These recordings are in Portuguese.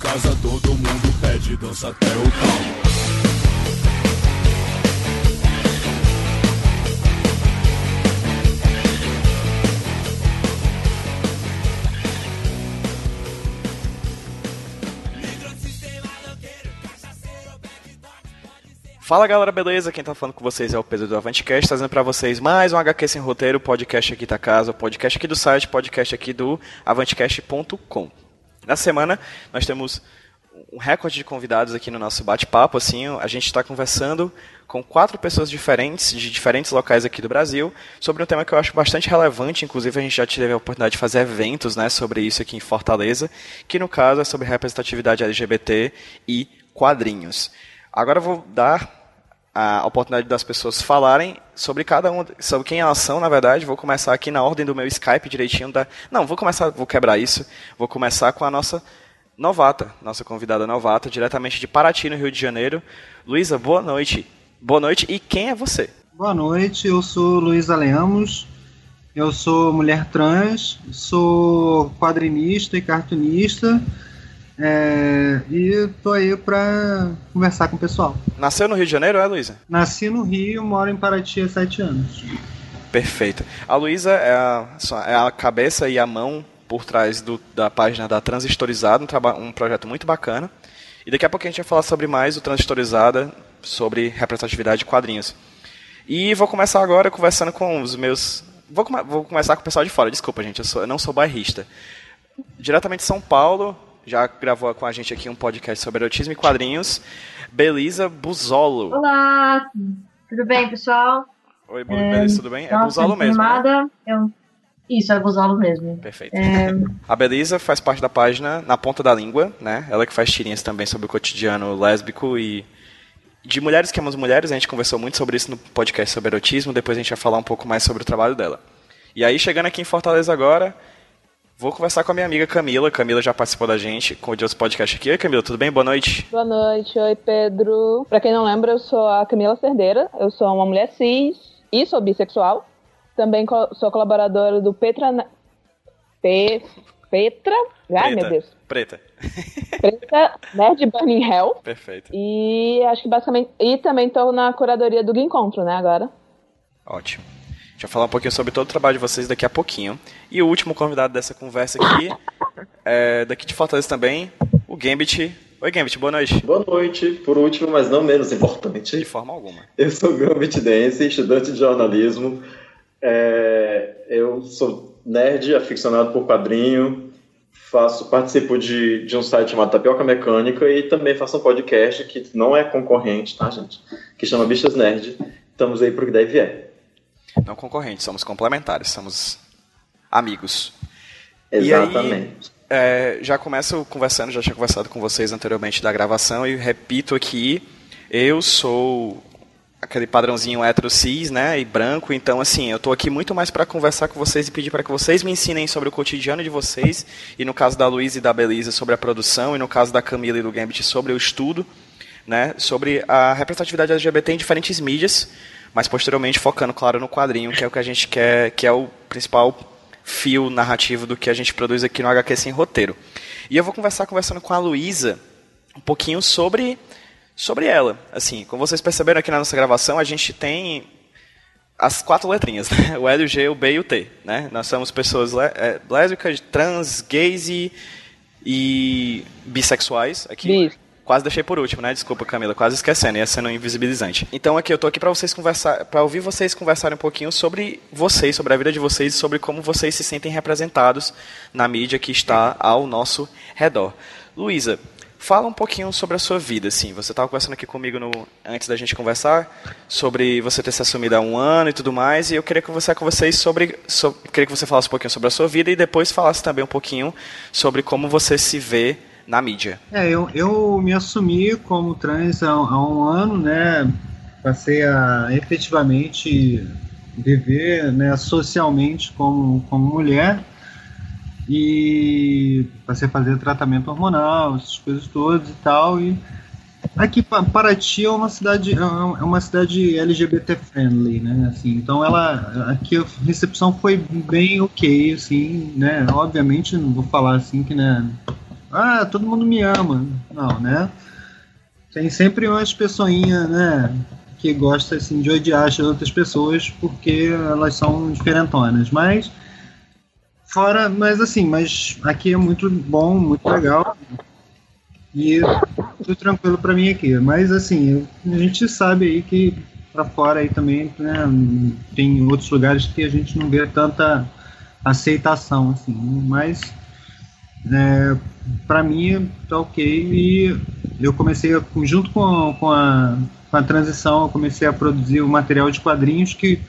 Casa todo mundo pede dança até o talo. Fala galera, beleza? Quem tá falando com vocês é o Pedro do Avantcast, trazendo pra vocês mais um HQ Sem Roteiro, podcast aqui da casa, podcast aqui do site, podcast aqui do avantcast.com. Na semana, nós temos um recorde de convidados aqui no nosso bate-papo, assim, a gente está conversando com quatro pessoas diferentes, de diferentes locais aqui do Brasil, sobre um tema que eu acho bastante relevante, inclusive a gente já teve a oportunidade de fazer eventos, né, sobre isso aqui em Fortaleza, que no caso é sobre representatividade LGBT e quadrinhos. Agora eu vou dar a oportunidade das pessoas falarem sobre cada um, sobre quem elas são, na verdade. Vou começar aqui na ordem do meu Skype direitinho. Da... Não, vou começar, vou quebrar isso. Vou começar com a nossa novata, nossa convidada novata, diretamente de Paraty, no Rio de Janeiro. Luísa, boa noite. Boa noite. E quem é você? Boa noite, eu sou Luísa Lemos, eu sou mulher trans, sou quadrinista e cartunista é, e tô aí pra conversar com o pessoal. Nasceu no Rio de Janeiro, é, Luísa? Nasci no Rio, moro em Paraty há sete anos. Perfeito. A Luísa é a, é a cabeça e a mão por trás do, da página da Transistorizada, um, um projeto muito bacana. E daqui a pouco a gente vai falar sobre mais o Transistorizada, sobre representatividade de quadrinhos. E vou começar agora conversando com os meus. Vou, vou começar com o pessoal de fora, desculpa, gente, eu, sou- eu não sou bairrista. Diretamente de São Paulo, já gravou com a gente aqui um podcast sobre erotismo e quadrinhos. Belisa Buzolo. Olá, tudo bem, pessoal? Oi, Belisa, tudo bem? É Nossa, Buzolo mesmo. Né? animada. Eu... Isso, é Buzolo mesmo. Perfeito. É, A Belisa faz parte da página Na Ponta da Língua, né? Ela que faz tirinhas também sobre o cotidiano lésbico e de mulheres que amam mulheres. A gente conversou muito sobre isso no podcast sobre erotismo. Depois a gente vai falar um pouco mais sobre o trabalho dela. E aí, chegando aqui em Fortaleza agora, vou conversar com a minha amiga Camila. Camila já participou da gente com o de outros podcasts aqui. Oi, Camila, tudo bem? Boa noite. Boa noite, oi Pedro. Pra quem não lembra, eu sou a Camila Cerdeira, eu sou uma mulher cis e sou bissexual. Também sou colaboradora do Petra. Pe... Petra? Ai, meu Deus. Preta. Preta Nerd Burning Hell. Perfeito. E acho que basicamente. E também tô na curadoria do Encontro, né, agora. Ótimo. A gente vai falar um pouquinho sobre todo o trabalho de vocês daqui a pouquinho. E o último convidado dessa conversa aqui, é daqui de Fortaleza também, o Gambit. Oi, Gambit, boa noite. Boa noite. Por último, mas não menos De importante, forma alguma. eu sou Gambit Dance, estudante de jornalismo. É, eu sou nerd, aficionado por quadrinho. Faço, participo de, de um site chamado Tapioca Mecânica e também faço um podcast que não é concorrente, tá, gente? Que chama Bichas Nerd. Estamos aí pro que deve vier. Não concorrentes, somos complementares, somos amigos. E aí- Exatamente. É, já começo conversando, já tinha conversado com vocês anteriormente da gravação e repito aqui, eu sou aquele padrãozinho hétero cis, né, e branco, então assim, eu tô aqui muito mais para conversar com vocês e pedir para que vocês me ensinem sobre o cotidiano de vocês, e no caso da Luísa e da Belisa sobre a produção, e no caso da Camila e do Gambit sobre o estudo, né, sobre a representatividade LGBT em diferentes mídias, mas posteriormente focando, claro, no quadrinho, que é o que a gente quer, que é o principal fio narrativo do que a gente produz aqui no HQ Sem Roteiro. E eu vou conversar conversando com a Luísa um pouquinho sobre sobre ela. Assim, como vocês perceberam aqui na nossa gravação, a gente tem as quatro letrinhas, né? O L, o G, o B e o T, né? Nós somos pessoas é, lésbicas, trans, gays e, e bissexuais aqui. Bis. Quase deixei por último, né? Desculpa, Camila, quase esquecendo, ia sendo invisibilizante. Então aqui eu tô aqui para vocês conversar, para ouvir vocês conversarem um pouquinho sobre vocês, sobre a vida de vocês e sobre como vocês se sentem representados na mídia que está ao nosso redor. Luísa, Fala um pouquinho sobre a sua vida, assim. Você estava conversando aqui comigo no, antes da gente conversar sobre você ter se assumido há um ano e tudo mais, e eu queria conversar com vocês sobre, sobre queria que você falasse um pouquinho sobre a sua vida e depois falasse também um pouquinho sobre como você se vê na mídia. É, eu, eu me assumi como trans há, há um ano, né? Passei a efetivamente viver né, socialmente como, como mulher e passei a fazer tratamento hormonal, essas coisas todas e tal. E aqui Pa- Paraty é uma cidade é uma cidade LGBT friendly, né? Assim, então ela aqui a recepção foi bem ok, assim, né? Obviamente não vou falar assim que né, ah, todo mundo me ama, não, né? Tem sempre umas pessoinhas, né? Que gosta assim de odiar as outras pessoas porque elas são diferentonas, mas Fora, mas assim, mas aqui é muito bom, muito legal. E tudo tranquilo pra mim aqui. Mas assim, a gente sabe aí que pra fora aí também, né, tem outros lugares que a gente não vê tanta aceitação, assim. Mas é, para mim tá ok e eu comecei a- junto com a, com a com a transição eu comecei a produzir o material de quadrinhos que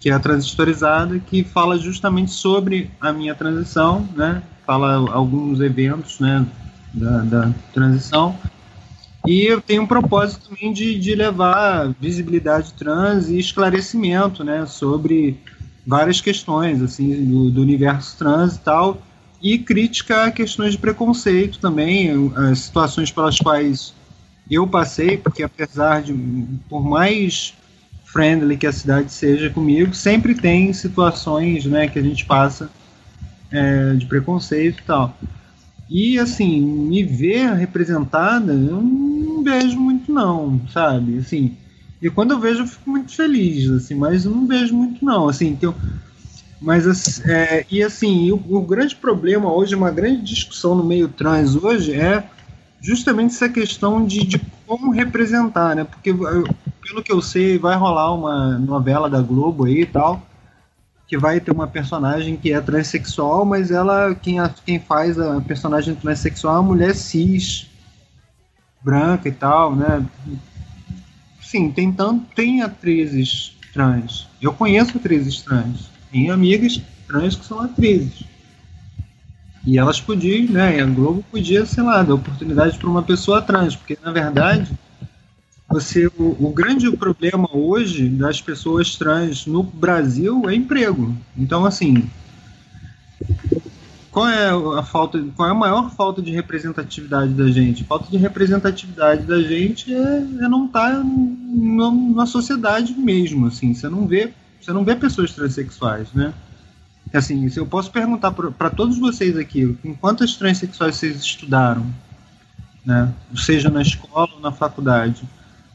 que é transistorizada, que fala justamente sobre a minha transição, né? Fala alguns eventos, né? Da, da transição. E eu tenho um propósito também de, de levar visibilidade trans e esclarecimento, né? Sobre várias questões, assim, do, do universo trans e tal. E crítica a questões de preconceito também, as situações pelas quais eu passei, porque apesar de, por mais friendly que a cidade seja comigo, sempre tem situações né, que a gente passa é, de preconceito e tal. E assim, me ver representada, eu não vejo muito não, sabe? Assim, e quando eu vejo eu fico muito feliz, assim, mas eu não vejo muito não, assim, eu, mas é, e assim, o, o grande problema hoje, uma grande discussão no meio trans hoje é justamente essa questão de, de como representar, né? Porque pelo que eu sei, vai rolar uma novela da Globo aí e tal, que vai ter uma personagem que é transexual, mas ela quem, a- quem faz a personagem transexual é uma mulher cis, branca e tal, né? Sim, tem tanto tem atrizes trans. Eu conheço atrizes trans. Tenho amigas trans que são atrizes. E elas podiam, né? E a Globo podia, sei lá, dar oportunidade para uma pessoa trans, porque na verdade você o, o grande problema hoje das pessoas trans no Brasil é emprego. Então assim, qual é a falta, qual é a maior falta de representatividade da gente? Falta de representatividade da gente é, é não estar na sociedade mesmo, assim. Você não vê, você não vê pessoas transexuais, né? Assim, se eu posso perguntar para todos vocês aqui, com quantas transexuais vocês estudaram, né? Seja na escola ou na faculdade,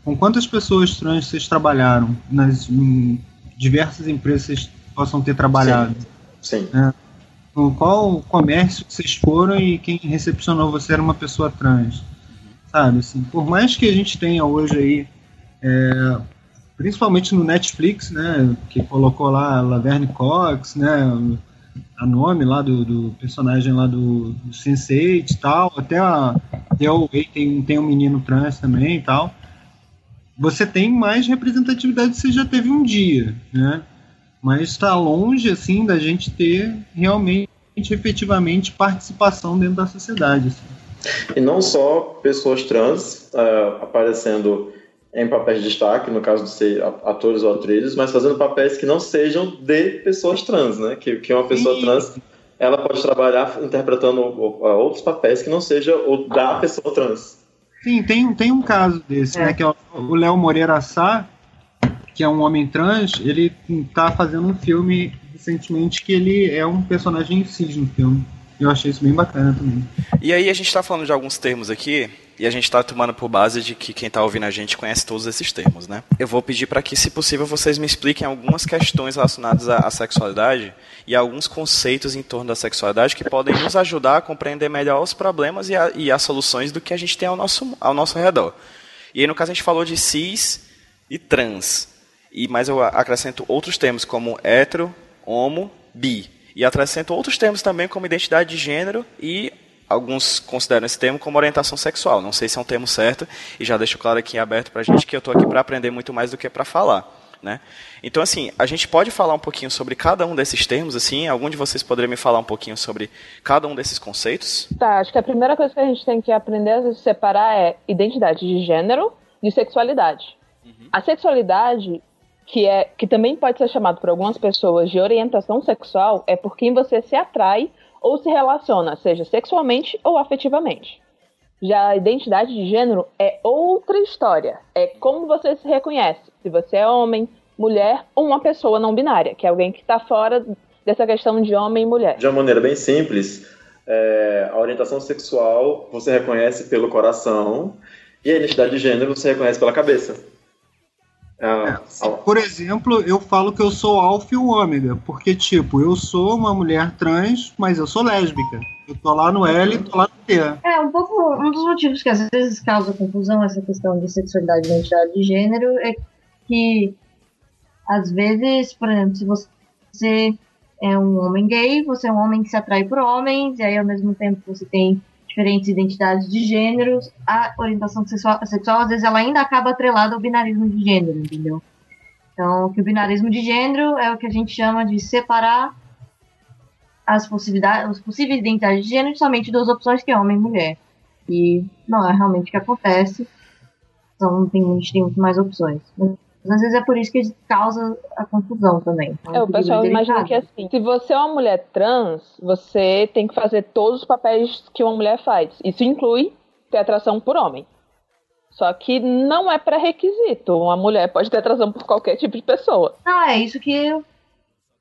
com quantas pessoas trans vocês trabalharam nas em diversas empresas que vocês possam ter trabalhado? Sim. Com qual comércio vocês foram e quem recepcionou você era uma pessoa trans? Sabe, assim, por mais que a gente tenha hoje aí, é, principalmente no Netflix, né, que colocou lá Laverne Cox, né, a nome lá do, do personagem lá do, do Sense8 e tal, até a Way tem, tem um menino trans também e tal. Você tem mais representatividade que você já teve um dia, né? Mas está longe assim da gente ter realmente, efetivamente participação dentro da sociedade. assim. E não só pessoas trans ah, aparecendo em papéis de destaque, no caso de ser atores ou atrizes, mas fazendo papéis que não sejam de pessoas trans, né? Que, que uma pessoa Sim. trans ela pode trabalhar interpretando ah, outros papéis que não seja o da pessoa trans. Sim, tem, tem um caso desse, É. né? Que é o- Léo Moreira Sá, que é um homem trans, ele tá fazendo um filme recentemente que ele é um personagem cis no filme. Eu achei isso bem bacana também. E aí a gente está falando de alguns termos aqui e a gente está tomando por base de que quem está ouvindo a gente conhece todos esses termos, né? Eu vou pedir para que, se possível, vocês me expliquem algumas questões relacionadas à, à sexualidade e alguns conceitos em torno da sexualidade que podem nos ajudar a compreender melhor os problemas e, a- e as soluções do que a gente tem ao nosso, ao nosso redor. E aí, no caso, a gente falou de cis e trans. E, mas eu acrescento outros termos como hetero, homo, bi. E acrescento outros termos também como identidade de gênero e alguns consideram esse termo como orientação sexual. Não sei se é um termo certo e já deixo claro aqui aberto para a gente que eu estou aqui para aprender muito mais do que para falar. Né? Então, assim, a gente pode falar um pouquinho sobre cada um desses termos, assim? Algum de vocês poderia me falar um pouquinho sobre cada um desses conceitos? Tá, acho que a primeira coisa que a gente tem que aprender a separar é identidade de gênero de sexualidade. A sexualidade, que, é, que também pode ser chamado por algumas pessoas de orientação sexual, é por quem você se atrai ou se relaciona, seja sexualmente ou afetivamente. Já a identidade de gênero é outra história. É como você se reconhece. Se você é homem, mulher ou uma pessoa não binária, que é alguém que está fora dessa questão de homem e mulher. De uma maneira bem simples, é, a orientação sexual você reconhece pelo coração e a identidade de gênero você reconhece pela cabeça. Ah, Se, por exemplo, eu falo que eu sou alfa e o ômega, porque, tipo, eu sou uma mulher trans, mas eu sou lésbica. Eu tô lá no L e tô lá no T. É, um pouco. Um dos motivos que às vezes causa confusão essa questão de sexualidade e identidade de gênero é que, às vezes, por exemplo, se você é um homem gay, você é um homem que se atrai por homens, e aí ao mesmo tempo você tem diferentes identidades de gêneros, a orientação sexual, sexual às vezes ela ainda acaba atrelada ao binarismo de gênero, entendeu? Então, que o binarismo de gênero é o que a gente chama de separar as possibilidades, as possíveis identidades de gênero somente duas opções que é homem e mulher. E não é realmente o que acontece. Então tem, a gente tem muito mais opções. Às vezes é por isso que causa a confusão também. Então, É, o pessoal imagina que assim, se você é uma mulher trans, você tem que fazer todos os papéis que uma mulher faz. Isso inclui ter atração por homem. Só que não é pré-requisito. Uma mulher pode ter atração por qualquer tipo de pessoa. Não, é isso que,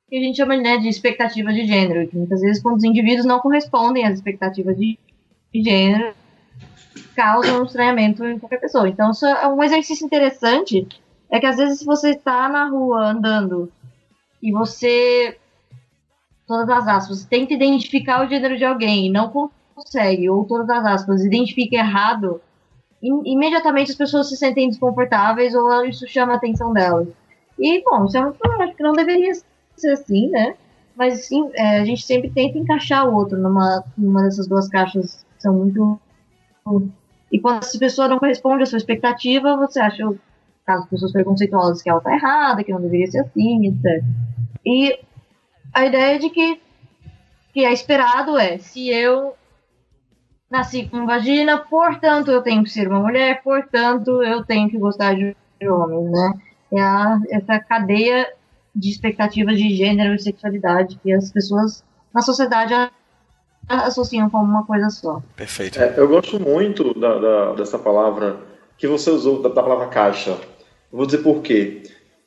que a gente chama né, de expectativa de gênero. Que muitas vezes, quando os indivíduos não correspondem às expectativas de, de gênero, causam um estranhamento em qualquer pessoa. Então, isso é um exercício interessante. É que às vezes, você está na rua andando e você. Todas as aspas, tenta identificar o gênero de alguém e não consegue, ou todas as aspas, identifica errado, im- imediatamente as pessoas se sentem desconfortáveis ou isso chama a atenção delas. E, bom, isso é um problema que não deveria ser assim, né? Mas sim, é, a gente sempre tenta encaixar o outro numa, numa dessas duas caixas que são muito. E quando essa pessoa não corresponde à sua expectativa, você acha, caso pessoas preconceituosas, que ela tá errada, que não deveria ser assim, etc. E a ideia de que, que é esperado é, se eu nasci com vagina, portanto eu tenho que ser uma mulher, portanto eu tenho que gostar de homens, né? É a, essa cadeia de expectativas de gênero e sexualidade que as pessoas na sociedade associam como uma coisa só. Perfeito. É, eu gosto muito da, da- dessa palavra que você usou, da, da palavra caixa. Vou dizer por quê.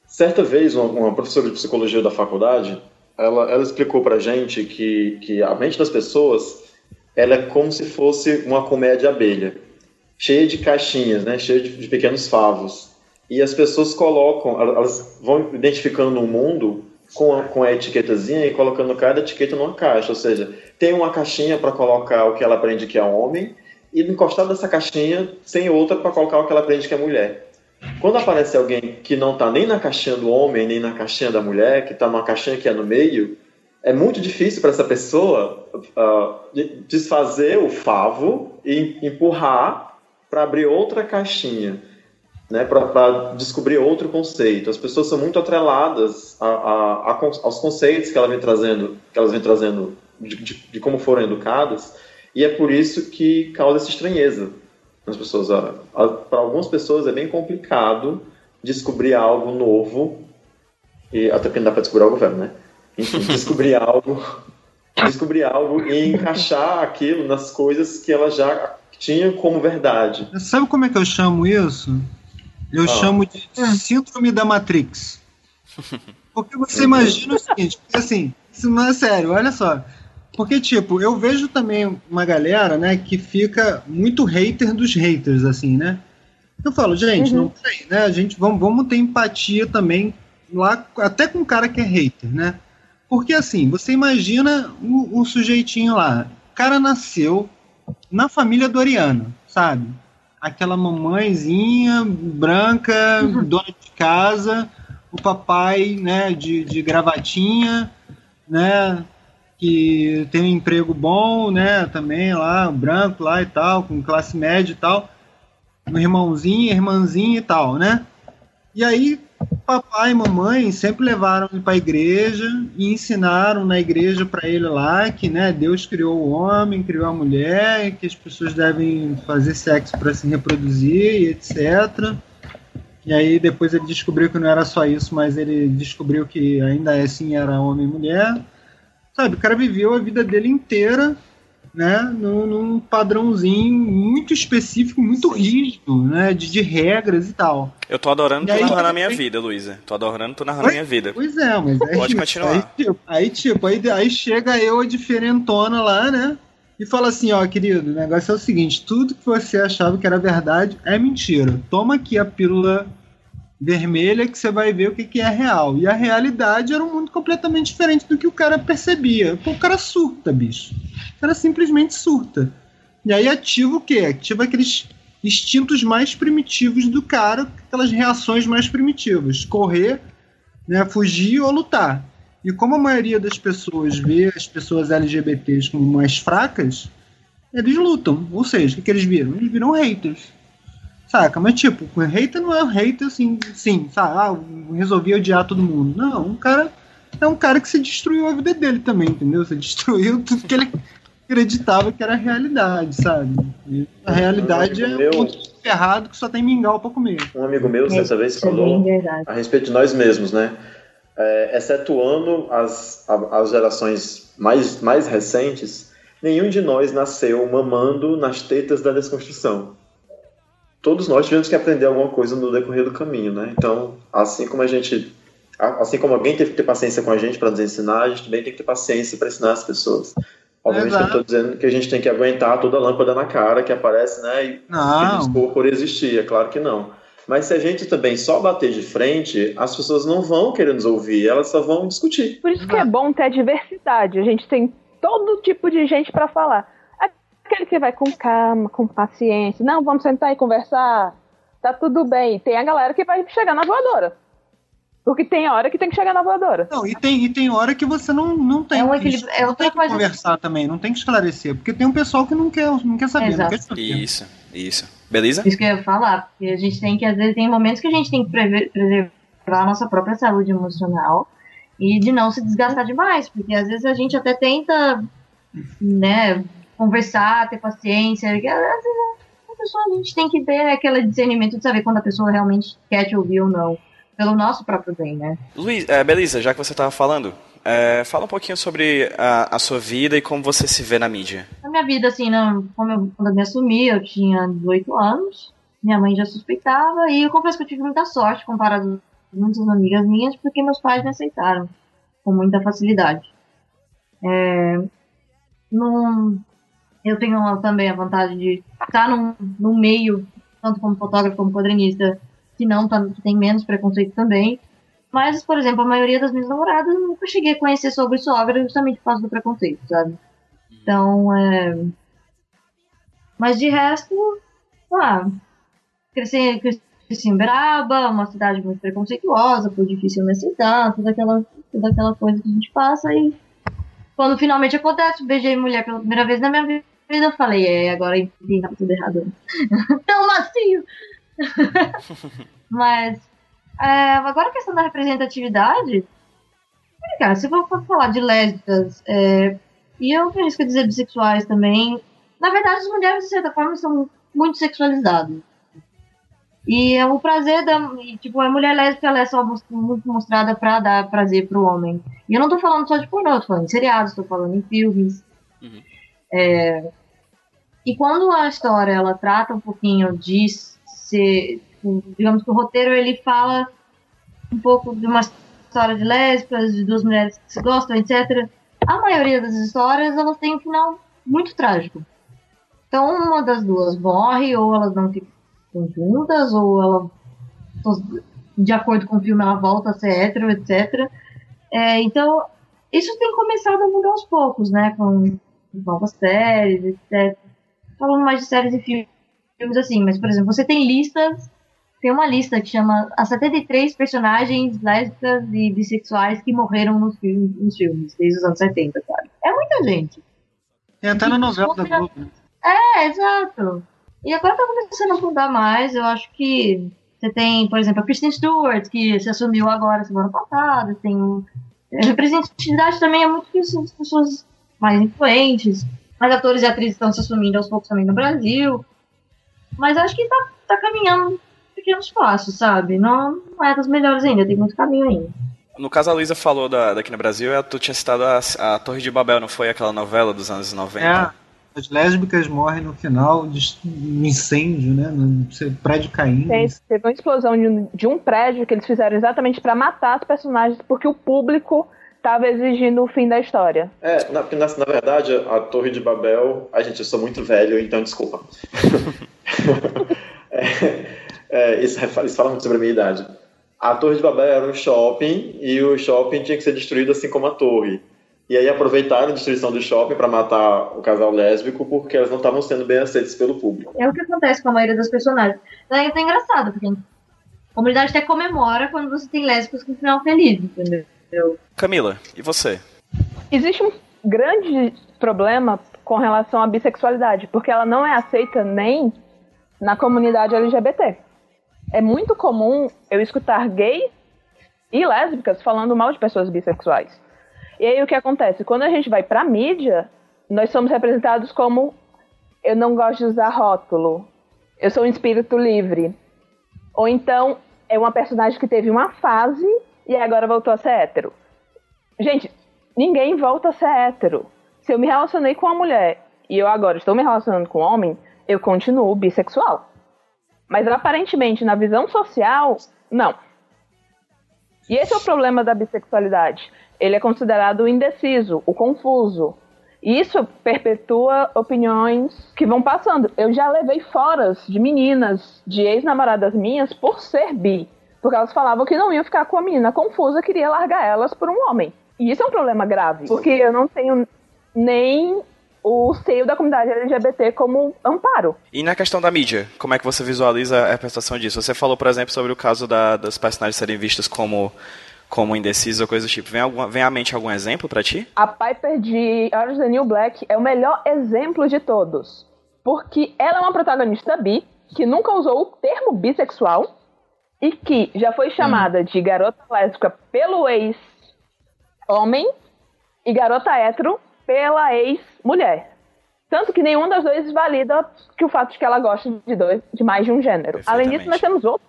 Certa vez, uma, uma professora de psicologia da faculdade, ela, ela explicou pra gente que, que a mente das pessoas ela é como se fosse uma colmeia de abelha, cheia de caixinhas, né, cheia de, de pequenos favos. E as pessoas colocam, elas vão identificando o mundo com a, com a etiquetazinha e colocando cada etiqueta numa caixa. Ou seja, tem uma caixinha para colocar o que ela aprende que é homem, e encostado nessa caixinha tem outra para colocar o que ela aprende que é mulher. Quando aparece alguém que não está nem na caixinha do homem, nem na caixinha da mulher, que está numa caixinha que é no meio, é muito difícil para essa pessoa de- desfazer o favo e empurrar para abrir outra caixinha, né, para descobrir outro conceito. As pessoas são muito atreladas a, a- a aos conceitos que, ela vem trazendo, que elas vêm trazendo de, de- de como foram educadas, e é por isso que causa essa estranheza nas pessoas. Para algumas pessoas é bem complicado descobrir algo novo, e até porque não dá para descobrir algo velho, né? Enfim, descobrir algo, descobrir algo e encaixar aquilo nas coisas que ela já tinha como verdade. Sabe como é que eu chamo isso? Eu Ah. chamo de síndrome da Matrix. Porque você imagina o seguinte, porque, assim, é sério, olha só. Porque, tipo, eu vejo também uma galera, né, que fica muito hater dos haters, assim, né? Eu falo, gente, não peraí, né? A gente vamos, vamos ter empatia também lá, até com o cara que é hater, né? Porque assim, você imagina o, o sujeitinho lá. O cara nasceu na família Doriana, sabe? Aquela mamãezinha branca, dona de casa, o papai, né, de, de gravatinha, né? Que tem um emprego bom, né? Também lá, branco lá e tal, com classe média e tal. Um irmãozinho, irmãzinha e tal, né? E aí, papai e mamãe sempre levaram ele para a igreja e ensinaram na igreja para ele lá que, né, Deus criou o homem, criou a mulher, que as pessoas devem fazer sexo para se reproduzir e etc. E aí depois ele descobriu que não era só isso, mas ele descobriu que ainda assim era homem e mulher. Sabe, o cara viveu a vida dele inteira né, num, num padrãozinho muito específico, muito rígido, né, de, de regras e tal. Eu tô adorando E tu aí, narrando a minha tem- vida, Luísa. Tô adorando tu narrando a Oi? minha vida. Pois é, mas é Pode isso. continuar. Aí, tipo, aí, tipo, aí, aí chega eu, a diferentona lá, né? E fala assim, ó, querido, o negócio é o seguinte, tudo que você achava que era verdade é mentira. Toma aqui a pílula vermelha que você vai ver o que, que é real. E a realidade era um mundo completamente diferente do que o cara percebia. Pô, o cara surta, bicho. O cara simplesmente surta. E aí ativa o quê? Ativa aqueles instintos mais primitivos do cara, aquelas reações mais primitivas. Correr, né, fugir ou lutar. E como a maioria das pessoas vê as pessoas LGBTs como mais fracas, eles lutam. Ou seja, o que, que eles viram? Eles viram haters. Saca? Mas tipo, o hater não é um hater assim, sim, sabe? Ah, resolvi odiar todo mundo. Não, um cara é um cara que se destruiu a vida dele também, entendeu? Você destruiu tudo que ele acreditava que era a realidade, sabe? E a realidade é Meu- um ponto ferrado que só tem mingau pra comer. Um amigo meu, dessa vez, é falou a respeito de nós mesmos, né? É, excetuando as, as gerações mais, mais recentes, nenhum de nós nasceu mamando nas tetas da desconstrução. Todos nós tivemos que aprender alguma coisa no decorrer do caminho, né? Então, assim como a gente, assim como alguém teve que ter paciência com a gente para nos ensinar, a gente também tem que ter paciência para ensinar as pessoas. Obviamente, eu não Exato. estou dizendo que a gente tem que aguentar toda a lâmpada na cara que aparece, né? E Não, dispor por existir, é claro que não. Mas se a gente também só bater de frente, as pessoas não vão querer nos ouvir, elas só vão discutir. Por isso que é bom ter diversidade. A gente tem todo tipo de gente pra falar. Aquele que vai com calma, com paciência. Não, vamos sentar e conversar. Tá tudo bem. Tem a galera que vai chegar na voadora. Porque tem hora que tem que chegar na voadora. Não, e tem, e tem hora que você não, não tem É um que, equilíbrio- é não outra tem que coisa. conversar também, não tem que esclarecer, porque tem um pessoal que não quer, não quer saber, não quer saber. Isso, isso. Beleza? Isso que eu ia falar, porque a gente tem que, às vezes, tem momentos que a gente tem que preservar a nossa própria saúde emocional e de não se desgastar demais, porque às vezes a gente até tenta, né, conversar, ter paciência, às vezes a pessoa a gente tem que ter aquele discernimento de saber quando a pessoa realmente quer te ouvir ou não, pelo nosso próprio bem, né? Luiz, é, Belisa, já que você estava falando, é, fala um pouquinho sobre a, a sua vida e como você se vê na mídia. Na minha vida, assim, não, como eu, quando eu me assumi, eu tinha 18 anos, minha mãe já suspeitava, e eu confesso que eu tive muita sorte comparado com muitas amigas minhas, porque meus pais me aceitaram com muita facilidade. É, num- eu tenho também a vantagem de estar num, num meio, tanto como fotógrafo como quadrinista, que não tá, que tem menos preconceito também. Mas, por exemplo, a maioria das minhas namoradas nunca cheguei a conhecer sobre sogra justamente por causa do preconceito, sabe? Então, é... Mas de resto, ah, cresci, cresci em Beraba, uma cidade muito preconceituosa, foi difícil me aceitar, toda aquela, toda aquela coisa que a gente passa e quando finalmente acontece, beijei mulher pela primeira vez na minha vida, eu falei, é, agora entendi, tá tudo errado. Tão macio! Mas, é, agora a questão da representatividade, é, cara, se for for falar de lésbicas, é, e eu arrisco dizer bissexuais também, na verdade as mulheres, de certa forma, são muito sexualizadas. E é o prazer da. tipo, a mulher lésbica ela é só muito mostrada pra dar prazer pro homem. E eu não tô falando só de pornô, eu tô falando em seriados, tô falando em filmes. Uhum. É, e quando a história ela trata um pouquinho de ser. Digamos que o roteiro ele fala um pouco de uma história de lésbicas, de duas mulheres que se gostam, etc. A maioria das histórias elas têm um final muito trágico. Então uma das duas morre, ou elas não ficam juntas, ou ela, de acordo com o filme, ela volta a ser hétero, etc. É, então, isso tem começado a mudar aos poucos, né? Com novas séries, etc. Falando mais de séries e fi- filmes assim, mas, por exemplo, você tem listas, tem uma lista que chama as 73 personagens lésbicas e bissexuais que morreram nos filmes, nos filmes desde os anos 70, sabe? É muita gente. Tem até na novela da Globo. né? É, exato. E agora tá começando a mudar mais. Eu acho que você tem, por exemplo, a Kristen Stewart, que se assumiu agora semana passada. Tem a representatividade também é muito difícil das pessoas mais influentes. Mais atores e atrizes estão se assumindo aos poucos também no Brasil. Mas acho que tá, tá caminhando pequenos passos, sabe? Não, não é das melhores ainda, tem muito caminho ainda. No caso, a Luísa falou da, daqui no Brasil, tu tinha citado a, a Torre de Babel, não foi aquela novela dos anos 90? É, as lésbicas morrem no final de um incêndio, né? No prédio caindo. Tem- Teve uma explosão de um, de um prédio que eles fizeram exatamente pra matar as personagens, porque o público tava exigindo o fim da história. É, na, porque na, na verdade, a Torre de Babel. Ai, gente, eu sou muito velho, então desculpa. é, é, isso, isso fala muito sobre a minha idade. A Torre de Babel era um shopping e o shopping tinha que ser destruído assim como a torre. E aí aproveitaram a destruição do shopping para matar o casal lésbico porque elas não estavam sendo bem aceitas pelo público. É o que acontece com a maioria dos personagens. Daí é engraçado, porque a comunidade até comemora quando você tem lésbicos com final feliz, entendeu? Camila, e você? Existe um grande problema com relação à bissexualidade, porque ela não é aceita nem na comunidade LGBT. É muito comum eu escutar gays e lésbicas falando mal de pessoas bissexuais. E aí o que acontece? Quando a gente vai pra mídia, nós somos representados como eu não gosto de usar rótulo, eu sou um espírito livre. Ou então é uma personagem que teve uma fase e agora voltou a ser hétero. Gente, ninguém volta a ser hétero. Se eu me relacionei com uma mulher e eu agora estou me relacionando com um homem, eu continuo bissexual. Mas aparentemente, na visão social, não. E esse é o problema da bissexualidade. Ele é considerado o indeciso, o confuso. E isso perpetua opiniões que vão passando. Eu já levei foras de meninas, de ex-namoradas minhas, por ser bi. Porque elas falavam que não iam ficar com a menina confusa, queria largar elas por um homem. E isso é um problema grave. Porque eu não tenho nem o seio da comunidade LGBT como amparo. E na questão da mídia, como é que você visualiza a representação disso? Você falou, por exemplo, sobre o caso da, das personagens serem vistas como, como indecisas ou coisa do tipo. Vem, alguma, vem à mente algum exemplo pra ti? A Piper de Orange the New Black é o melhor exemplo de todos. Porque ela é uma protagonista bi, que nunca usou o termo bissexual e que já foi chamada de garota lésbica pelo ex-homem e garota hétero pela ex-mulher. Tanto que nenhum das duas valida que o fato de que ela gosta de, dois, de mais de um gênero. Além disso, nós temos outros,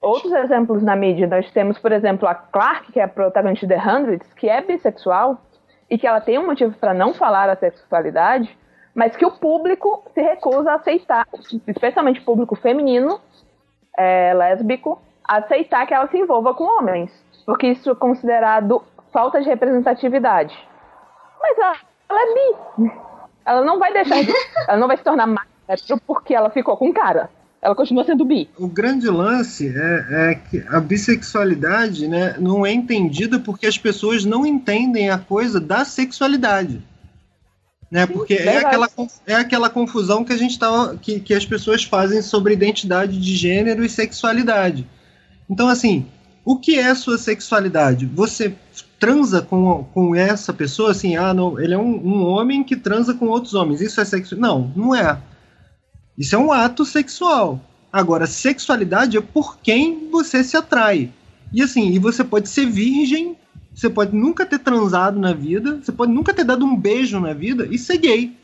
outros exemplos na mídia. Nós temos, por exemplo, a Clark, que é a protagonista de The Hundreds, que é bissexual e que ela tem um motivo para não falar a sexualidade, mas que o público se recusa a aceitar, especialmente o público feminino, é, lésbico, aceitar que ela se envolva com homens, porque isso é considerado falta de representatividade. Mas ela, ela é bi. Ela não vai deixar de, ela não vai se tornar mais hétero porque ela ficou com cara. Ela continua sendo bi. O grande lance é, é que a bissexualidade né, não é entendida porque as pessoas não entendem a coisa da sexualidade. Né? Porque é aquela, é aquela confusão que a gente tava, que, que as pessoas fazem sobre identidade de gênero e sexualidade. Então, assim, o que é sua sexualidade? Você transa com, com essa pessoa, assim, ah, não, ele é um, um homem que transa com outros homens. Isso é sexo? Não, não é. Isso é um ato sexual. Agora, sexualidade é por quem você se atrai. E assim, e você pode ser virgem, você pode nunca ter transado na vida, você pode nunca ter dado um beijo na vida e ser gay.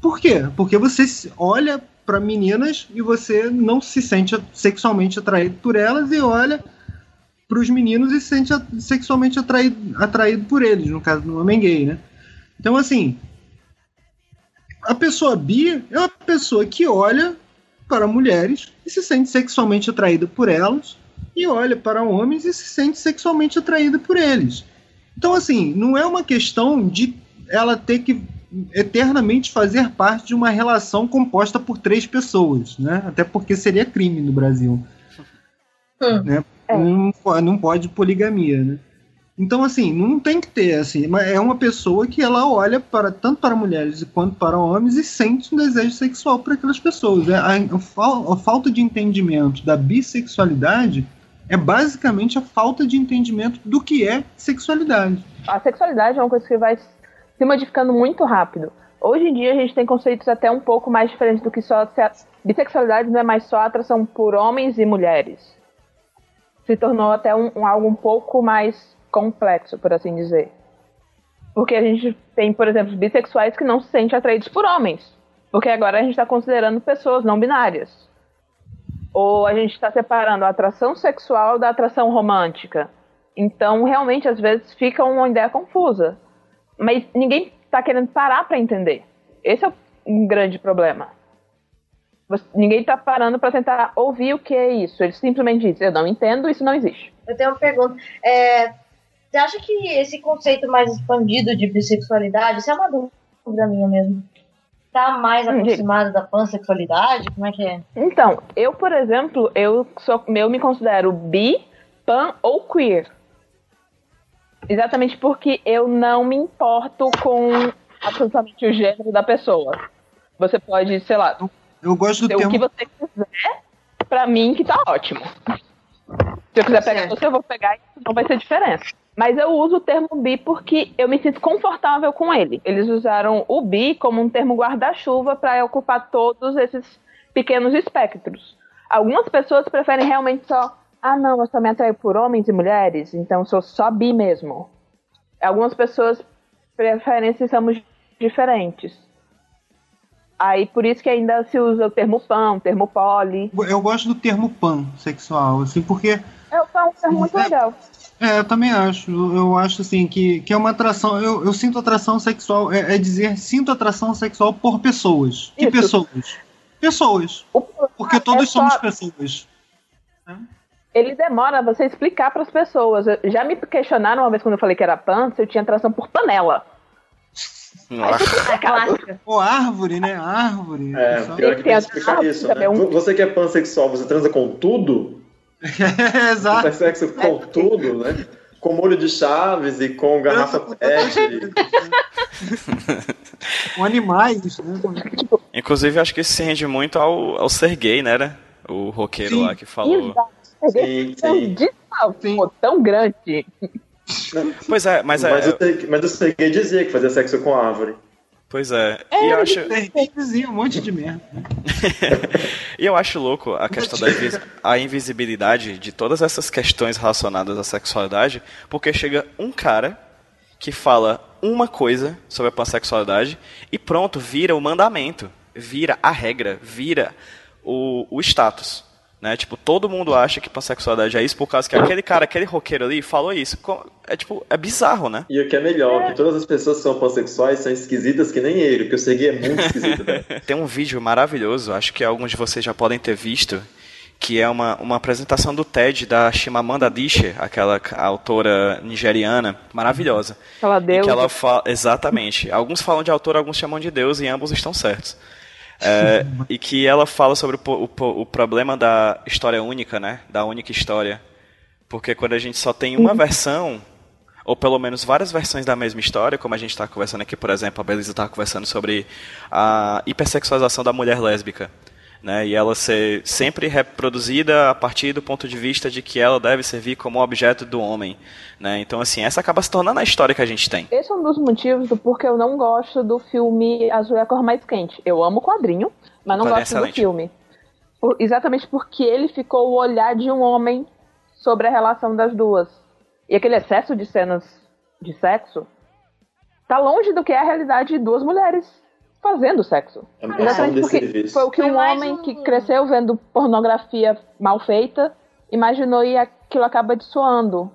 Por quê? Porque você olha para meninas e você não se sente sexualmente atraído por elas e olha para os meninos e se sente sexualmente atraído, atraído por eles, no caso do homem gay, né? Então, assim, a pessoa bi é uma pessoa que olha para mulheres e se sente sexualmente atraída por elas e olha para homens e se sente sexualmente atraída por eles. Então, assim, não é uma questão de ela ter que eternamente fazer parte de uma relação composta por três pessoas, né? Até porque seria crime no Brasil. Né? Não, po- não pode poligamia, né? Então, assim, não tem que ter, assim, mas é uma pessoa que ela olha para tanto para mulheres quanto para homens e sente um desejo sexual por aquelas pessoas. É, A, a a falta de entendimento da bissexualidade é basicamente a falta de entendimento do que é sexualidade. A sexualidade é uma coisa que vai se modificando muito rápido. Hoje em dia a gente tem conceitos até um pouco mais diferentes do que só a bissexualidade não é mais só atração por homens e mulheres. Se tornou até um, um algo um pouco mais complexo, por assim dizer. Porque a gente tem, por exemplo, bissexuais que não se sentem atraídos por homens. Porque agora a gente está considerando pessoas não binárias. Ou a gente está separando a atração sexual da atração romântica. Então, realmente, às vezes fica uma ideia confusa. Mas ninguém está querendo parar para entender. Esse é um grande problema. Você- ninguém está parando para tentar ouvir o que é isso. Eles simplesmente dizem: Eu não entendo, isso não existe. Eu tenho uma pergunta. É, você acha que esse conceito mais expandido de bissexualidade, isso é uma dúvida minha mesmo, tá mais Hum, aproximado da pansexualidade? Como é que é? Então, eu, por exemplo, eu, sou, eu me considero bi, pan ou queer. Exatamente porque eu não me importo com absolutamente o gênero da pessoa. Você pode, sei lá, Eu gosto do o termo. que você quiser, pra mim que tá ótimo. Se eu quiser pegar Certo. você, eu vou pegar e isso não vai ser diferença. Mas eu uso o termo bi porque eu me sinto confortável com ele. Eles usaram o bi como um termo guarda-chuva para ocupar todos esses pequenos espectros. Algumas pessoas preferem realmente só, ah não, eu só me atraio por homens e mulheres, então sou só bi mesmo. Algumas pessoas preferem esses ramos diferentes. Aí por isso que ainda se usa o termo pan, o termo poli. Eu gosto do termo pansexual, assim, porque É, o pan é um termo muito É. legal. É, eu também acho. Eu acho assim que, que é uma atração. Eu, eu sinto atração sexual. É, é dizer sinto atração sexual por pessoas. Que Isso. pessoas? Pessoas. O problema Porque é todos só- somos pessoas. Ele demora você explicar para as pessoas. Já me questionaram uma vez quando eu falei que era pan, se eu tinha atração por panela. Nossa. A clássica. Ou árvore, né? Árvore. É, Só- pior que tem que explicar isso, né? também um- Você que é pansexual, você transa com tudo? É, exato. Faz sexo com tudo, né? Com molho de chaves e com garrafa pet. Com animais, né? Inclusive, acho que isso se rende muito ao, ao ser gay, né? né? O roqueiro Sim. lá que falou. Exato. Sim, É um sim. desfalco tão grande. Pois é, mas é. Mas o Serguei- mas o Serguei dizia que fazia sexo com árvore. Pois é. E eu acho. Dizia um monte de merda. E eu acho louco a questão da invis- a invisibilidade de todas essas questões relacionadas à sexualidade, porque chega um cara que fala uma coisa sobre a pansexualidade e pronto, vira o mandamento, vira a regra, vira o, o status. Né? Tipo, todo mundo acha que pansexualidade é isso por causa que aquele cara, aquele roqueiro ali falou isso. É tipo, é bizarro, né? E o que é melhor, que todas as pessoas que são pansexuais são esquisitas que nem ele, porque o Serguei é muito esquisito. né? Tem um vídeo maravilhoso, acho que alguns de vocês já podem ter visto, que é uma, uma apresentação do TED da Chimamanda Adichie, aquela autora nigeriana, maravilhosa. Ela deu. que ela fala, exatamente. Alguns falam de autor, alguns chamam de Deus, e ambos estão certos. É, e que ela fala sobre o, o o problema da história única, né? Da única história. Porque quando a gente só tem uma versão, ou pelo menos várias versões da mesma história, como a gente está conversando aqui, por exemplo, a Belisa está conversando sobre a hipersexualização da mulher lésbica. Né, e ela ser sempre reproduzida a partir do ponto de vista de que ela deve servir como objeto do homem. Né? Então, assim, essa acaba se tornando a história que a gente tem. Esse é um dos motivos do porquê eu não gosto do filme Azul é a Cor Mais Quente. Eu amo o quadrinho, mas não gosto do excelente. filme. Por- exatamente porque ele ficou o olhar de um homem sobre a relação das duas. E aquele excesso de cenas de sexo tá longe do que é a realidade de duas mulheres fazendo sexo. É Exatamente de porque serviço. foi o que Foi um homem um- que cresceu vendo pornografia mal feita imaginou e aquilo acaba dissoando.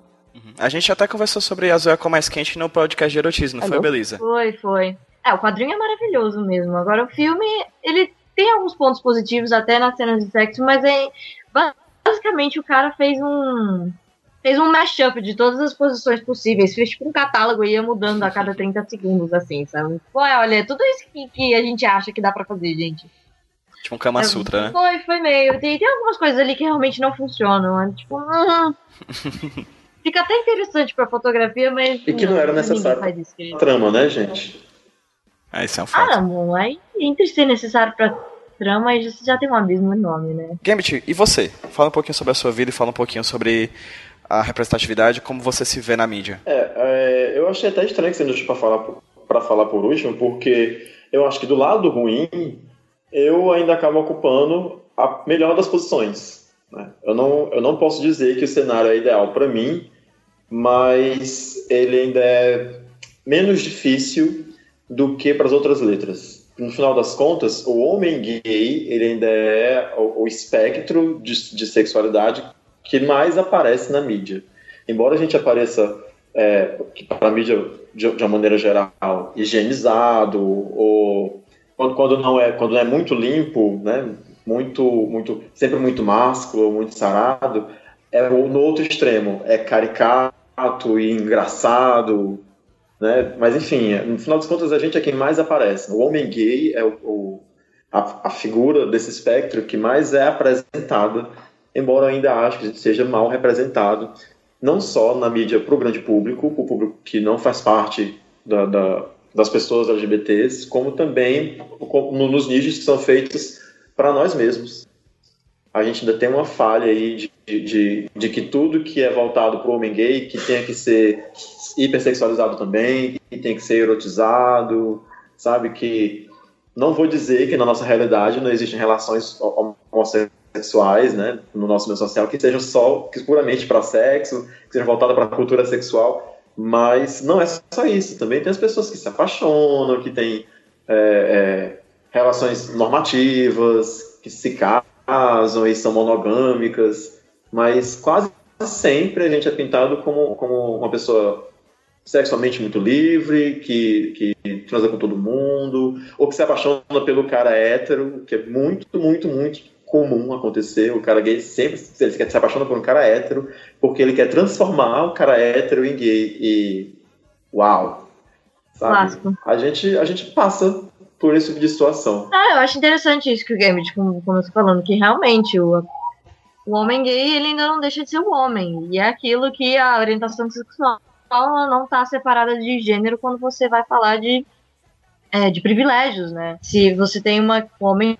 A gente até conversou sobre Azul é a Cor Mais Quente no podcast de erotismo, não foi? Belisa? Foi, foi. É, o quadrinho é maravilhoso mesmo. Agora, o filme, ele tem alguns pontos positivos até nas cenas de sexo, mas é. Basicamente, o cara fez um. Fez um mashup de todas as posições possíveis. Fez tipo um catálogo e ia mudando a cada 30 segundos, assim, sabe? Pô, olha, é tudo isso que, que a gente acha que dá pra fazer, gente. Tipo um Kama Sutra, né? Foi, foi meio. Tem, tem algumas coisas ali que realmente não funcionam. é Tipo, hum. Fica até interessante pra fotografia, mas. E que não era ninguém necessário. faz isso, querido. Trama, né, gente? Ah, isso é um Ah, fato. não, aí entre ser necessário pra trama, aí já- já tem um abismo enorme, né? Gambit, e você? Fala um pouquinho sobre a sua vida e fala um pouquinho sobre a representatividade, como você se vê na mídia. É, é, eu achei até estranho que você deixou pra falar para falar por último, porque eu acho que do lado ruim, eu ainda acabo ocupando a melhor das posições. né? Eu, não, eu não posso dizer que o cenário é ideal para mim, mas ele ainda é menos difícil do que para as outras letras. No final das contas, o homem gay ele ainda é o, o espectro de, de sexualidade que mais aparece na mídia. Embora a gente apareça é, para a mídia de, de uma maneira geral higienizado ou quando, quando não é quando não é muito limpo, né, muito muito sempre muito másculo, muito sarado, é no outro extremo é caricato e engraçado, né? Mas enfim, no final das contas a gente é quem mais aparece. O homem gay é o, o- a, a figura desse espectro que mais é apresentada, embora ainda acho que seja mal representado, não só na mídia para o grande público, o público que não faz parte da- da- das pessoas LGBTs, como também nos nichos que são feitos para nós mesmos. A gente ainda tem uma falha aí de, de, de que tudo que é voltado para o homem gay que tenha que ser hipersexualizado também, que tem que ser erotizado, sabe? Que não vou dizer que na nossa realidade não existem relações ho- homossexuais, né, no nosso meio social, que sejam só que puramente para sexo, que sejam voltadas para a cultura sexual, mas não é só isso. Também tem as pessoas que se apaixonam, que têm é, é, relações normativas, que se casam e são monogâmicas, mas quase sempre a gente é pintado como, como uma pessoa sexualmente muito livre, que, que transa com todo mundo, ou que se apaixona pelo cara hétero, que é muito, muito, muito comum acontecer. O cara gay sempre ele se apaixona por um cara hétero, porque ele quer transformar o cara hétero em gay. E. Uau! Sabe? Clássico. A gente, a gente passa por esse tipo de situação. Ah, eu acho interessante isso que o Gambit como começou falando, que realmente o, o homem gay ele ainda não deixa de ser um homem. E é aquilo que a orientação sexual não está separada de gênero quando você vai falar de, é, de privilégios, né? Se você tem uma um homem,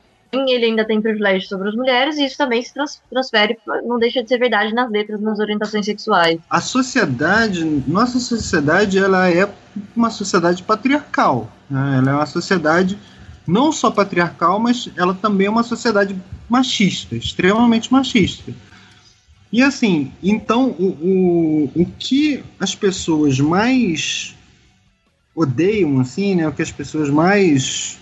ele ainda tem privilégios sobre as mulheres, e isso também se trans- transfere, não deixa de ser verdade nas letras, nas orientações sexuais. A sociedade, nossa sociedade, ela é uma sociedade patriarcal. né? Ela é uma sociedade não só patriarcal, mas ela também é uma sociedade machista, extremamente machista. E assim, então o, o, o que as pessoas mais odeiam, assim, né? O que as pessoas mais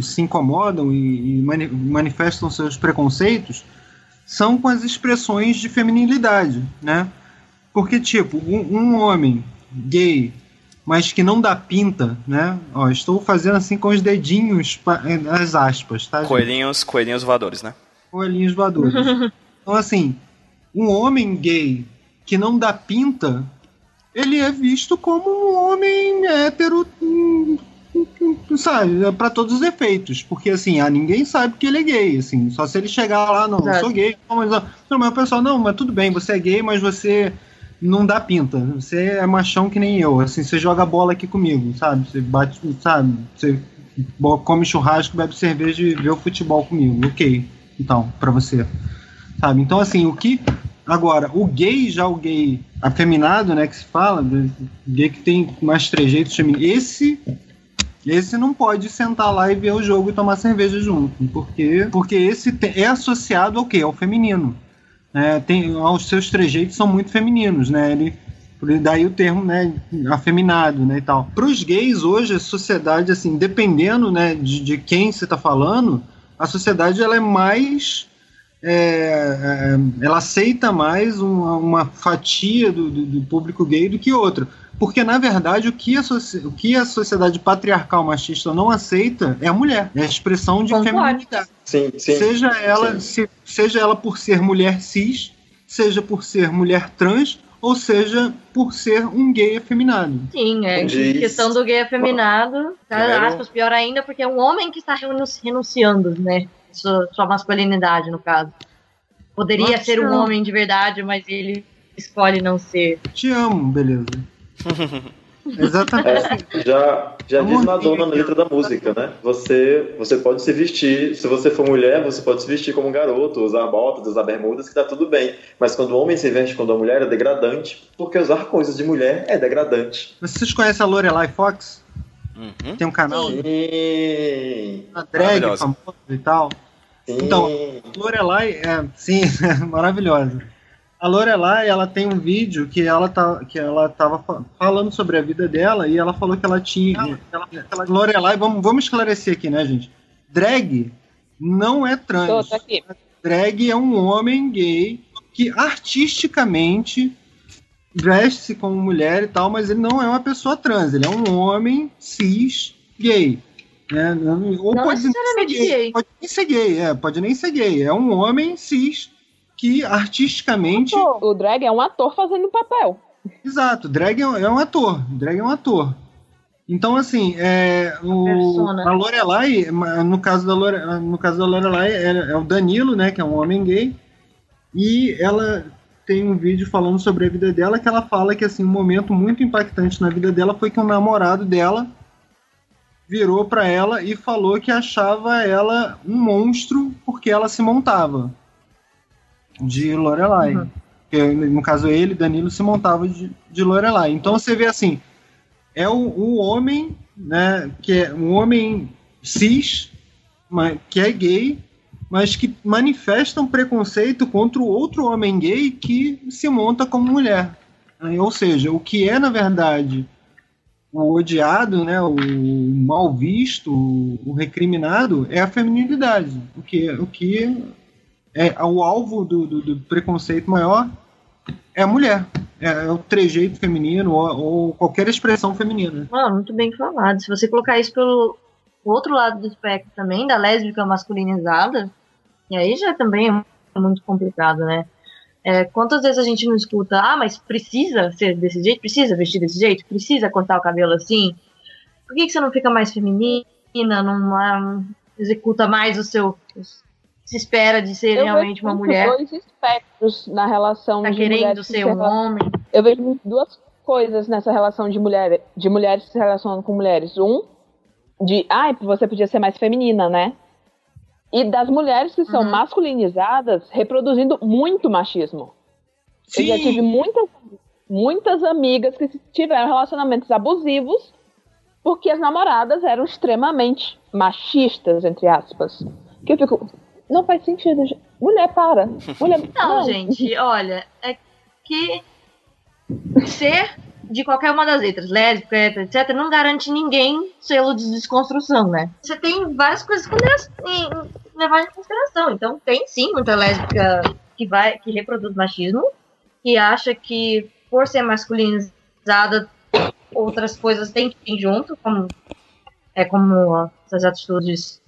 se incomodam e, e mani- manifestam seus preconceitos são com as expressões de feminilidade, né? Porque, tipo, um, um homem gay, mas que não dá pinta, né? Ó, estou fazendo assim com os dedinhos, as aspas, tá? gente? Coelhinhos, coelhinhos voadores, né? Coelhinhos voadores. então, assim, um homem gay que não dá pinta, ele é visto como um homem hétero, sabe, para todos os efeitos. Porque, assim, ah, ninguém sabe que ele é gay, assim, só se ele chegar lá, não, eu Exato. sou gay, não, mas, não, mas o pessoal, não, mas tudo bem, você é gay, mas você não dá pinta, você é machão que nem eu, assim, você joga bola aqui comigo, sabe, você bate, sabe, você come churrasco, bebe cerveja e vê o futebol comigo, ok, então, pra você, sabe, então assim, o que, agora, o gay, já o gay afeminado, né, que se fala, né, gay que tem mais trejeitos femininos, esse esse não pode sentar lá e ver o jogo e tomar cerveja junto, porque porque esse é associado ao quê? Ao feminino. né? tem, os seus trejeitos são muito femininos, né? Ele, daí o termo, né, afeminado, né, e tal. Para os gays hoje a sociedade, assim, dependendo, né, de, de quem você está falando, a sociedade ela é mais é, é, ela aceita mais uma, uma fatia do, do- do público gay do que outra. Porque, na verdade, o que, a o que a sociedade patriarcal machista não aceita é a mulher. É a expressão de Concordo. feminilidade. Sim, sim. Seja ela, sim. se- seja ela por ser mulher cis, seja por ser mulher trans, ou seja por ser um gay afeminado. Sim, é Diz- questão do gay afeminado, tá, aspas, pior ainda, porque é um homem que está renunci- renunciando, né? Sua, sua masculinidade, no caso. Poderia Nossa. ser um homem de verdade, mas ele escolhe não ser. Te amo, beleza. Exatamente. É, já já Amor, diz Madonna na letra da música, né? Você, você pode se vestir, se você for mulher, você pode se vestir como um garoto, usar botas, usar bermudas, que tá tudo bem. Mas quando o homem se veste quando a mulher é degradante, porque usar coisas de mulher é degradante. Vocês conhecem a Lorelai Fox? Uhum. Tem um canal, Sim. uma drag famosa e tal. Sim. Então, Lorelai, é, sim, maravilhosa. A Lorelai, ela tem um vídeo que ela tá, que ela tava fa- falando sobre a vida dela e ela falou que ela tinha, ela, ela- Lorelai, vamos, vamos esclarecer aqui, né, gente? Drag não é Tô, trans. tô aqui. Drag é um homem gay que artisticamente veste-se como mulher e tal, mas ele não é uma pessoa trans, ele é um homem cis gay. Né? Ou Não pode nem ser necessariamente gay. Pode nem ser gay, é, pode nem ser gay. É um homem cis que artisticamente. O drag é um ator fazendo papel. Exato, drag é um- é um ator. Drag é um ator. Então, assim, é, o, Persona. a Lorelai, no caso da, Lore, no caso da Lorelai, é, é o Danilo, né, que é um homem gay, e ela tem um vídeo falando sobre a vida dela, que ela fala que, assim, um momento muito impactante na vida dela foi que um namorado dela virou pra ela e falou que achava ela um monstro porque ela se montava de Lorelai. Uhum. Que, no caso, ele, Danilo, se montava de, de Lorelai. Então você vê assim, é o, o homem, né, que é um homem cis, ma- que é gay, mas que manifesta um preconceito contra o outro homem gay que se monta como mulher. né? Ou seja, o que é, na verdade, o odiado, né, o mal visto, o recriminado, é a feminilidade. O que, o que é o alvo do, do- do preconceito maior é a mulher. É, é o trejeito feminino ou, ou qualquer expressão feminina. Muito bem falado. Se você colocar isso pelo outro lado do espectro também, da lésbica masculinizada, e aí já também é muito complicado, né? É, quantas vezes a gente não escuta, ah, mas precisa ser desse jeito? Precisa vestir desse jeito? Precisa cortar o cabelo assim? Por que, que você não fica mais feminina? Não ah, executa mais o seu. Se espera de ser Eu realmente uma mulher? dois espectros na relação Tá de querendo que ser se um homem? Eu vejo duas coisas nessa relação de mulher, de mulheres se relacionando com mulheres. Um, de, ai, você podia ser mais feminina, né? E das mulheres que são Uhum. masculinizadas reproduzindo muito machismo. Eu já tive muitas, muitas amigas que tiveram relacionamentos abusivos porque as namoradas eram extremamente machistas, entre aspas. Que eu fico, não faz sentido. gente. Mulher, para. Mulher, Não, gente, olha, é que ser de qualquer uma das letras, lésbica, etc., não garante ninguém selo de desconstrução, né? Você tem várias coisas que levar em consideração. Então, tem sim muita lésbica que vai, que reproduz machismo, que acha que por ser masculinizada, outras coisas têm que ir junto, como, é como essas atitudes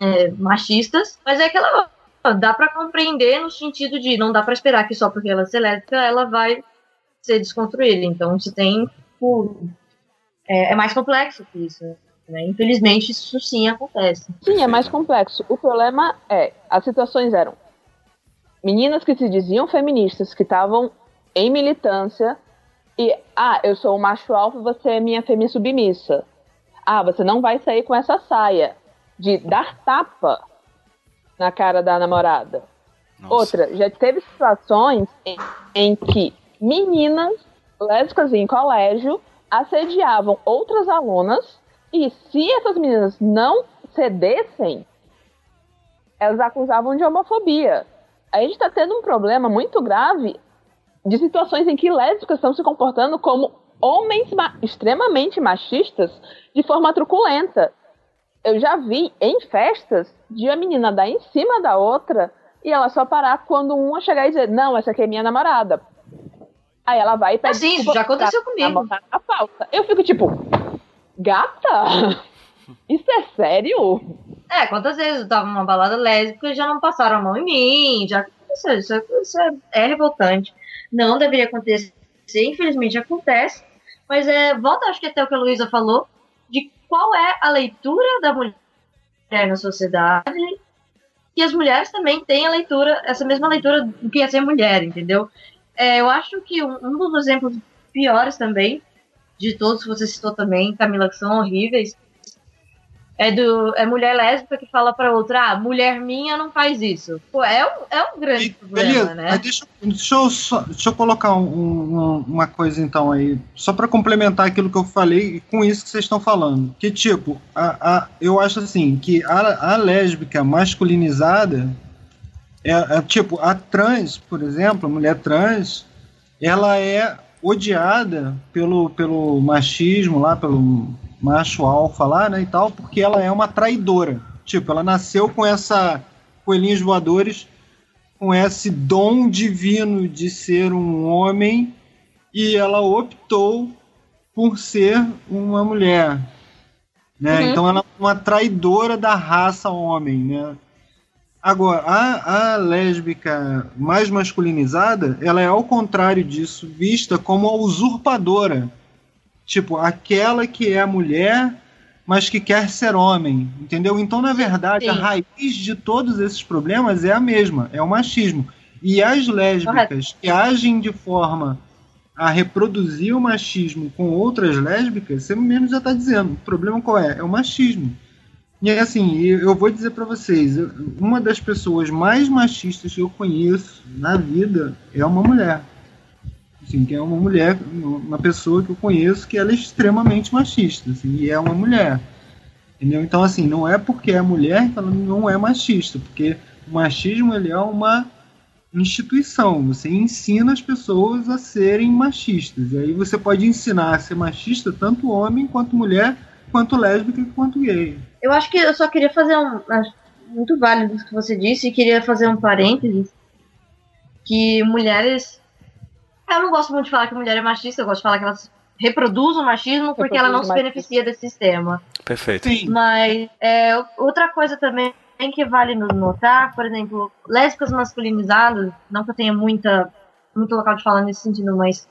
é, machistas, mas é aquela dá pra compreender no sentido de não dá pra esperar que só porque ela é lésbica ela vai ser desconstruída. Então você tem tipo, é, é mais complexo que isso. Né? Infelizmente isso sim acontece. Sim, é mais complexo. O problema é, as situações eram meninas que se diziam feministas, que estavam em militância, e, ah, eu sou o macho alfa, você é minha fêmea submissa. Ah, você não vai sair com essa saia. De dar tapa na cara da namorada. Nossa. Outra, já teve situações em, em que meninas lésbicas em colégio assediavam outras alunas e se essas meninas não cedessem, elas acusavam de homofobia. A gente está tendo um problema muito grave de situações em que lésbicas estão se comportando como homens ma- extremamente machistas de forma truculenta. Eu já vi em festas de a menina dar em cima da outra e ela só parar quando uma chegar e dizer, não, essa aqui é minha namorada. Aí ela vai e pede Assim, desculpa já aconteceu comigo. a falta. Eu fico tipo, gata? Isso é sério? É, quantas vezes eu tava numa balada lésbica e já não passaram a mão em mim, já aconteceu. Isso, é- isso é, é revoltante. Não deveria acontecer, infelizmente acontece, mas é, volta, acho que até o que a Luísa falou, de qual é a leitura da mulher na sociedade e as mulheres também têm a leitura, essa mesma leitura do que é ser mulher, entendeu? É, eu acho que um, um dos exemplos piores também, de todos que você citou também, Camila, que são horríveis, É, do, é mulher lésbica que fala pra outra, ah, mulher minha não faz isso. Pô, é um, é um grande problema, Beleza, né? deixa, deixa eu só- deixa eu colocar um- um- uma coisa então aí, só para complementar aquilo que eu falei e com isso que vocês estão falando. Que tipo, a, a- eu acho assim, que a, a lésbica masculinizada é, é, tipo, a trans, por exemplo, a mulher trans, ela é odiada pelo, pelo machismo lá, pelo macho alfa lá, né, e tal, porque ela é uma traidora. Tipo, ela nasceu com essa coelhinhos voadores com esse dom divino de ser um homem e ela optou por ser uma mulher. Né? Uhum. Então ela é uma traidora da raça homem. Né? Agora, a, a lésbica mais masculinizada, ela é ao contrário disso, vista como a usurpadora. Tipo, aquela que é a mulher, mas que quer ser homem. Entendeu? Então, na verdade, a Sim. raiz de todos esses problemas é a mesma, é o machismo. E as lésbicas que agem de forma a reproduzir o machismo com outras lésbicas, você mesmo já está dizendo. O problema qual é? É o machismo. E assim, eu vou dizer para vocês, uma das pessoas mais machistas que eu conheço na vida é uma mulher. Assim, que é uma mulher, uma pessoa que eu conheço que ela é extremamente machista, assim, e é uma mulher. Entendeu? Então, assim, não é porque é mulher que ela não é machista, porque o machismo ele é uma instituição. Você ensina as pessoas a serem machistas. E aí você pode ensinar a ser machista tanto homem quanto mulher, quanto lésbica quanto gay. Eu acho que eu só queria fazer um. Muito válido isso que você disse, e queria fazer um parênteses. Que mulheres. Eu não gosto muito de falar que mulher é machista, eu gosto de falar que elas reproduzem o machismo porque ela não se beneficia desse sistema. Perfeito. Sim. Mas é, outra coisa também que vale no- notar, por exemplo, lésbicas masculinizadas, não que eu tenha muita, muito local de falar nesse sentido, mas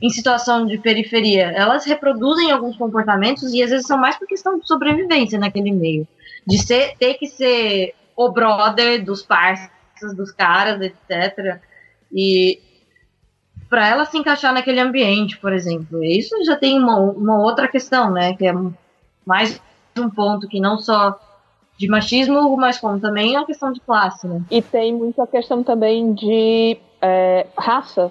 em situação de periferia, elas reproduzem alguns comportamentos e às vezes são mais por questão de sobrevivência naquele meio. De ser, ter que ser o brother dos parceiros, dos caras, etc. E para ela se encaixar naquele ambiente, por exemplo. Isso já tem uma, uma outra questão, né? Que é mais um ponto que não só de machismo, mas como também é uma questão de classe, né? E tem muito a questão também de é, raça.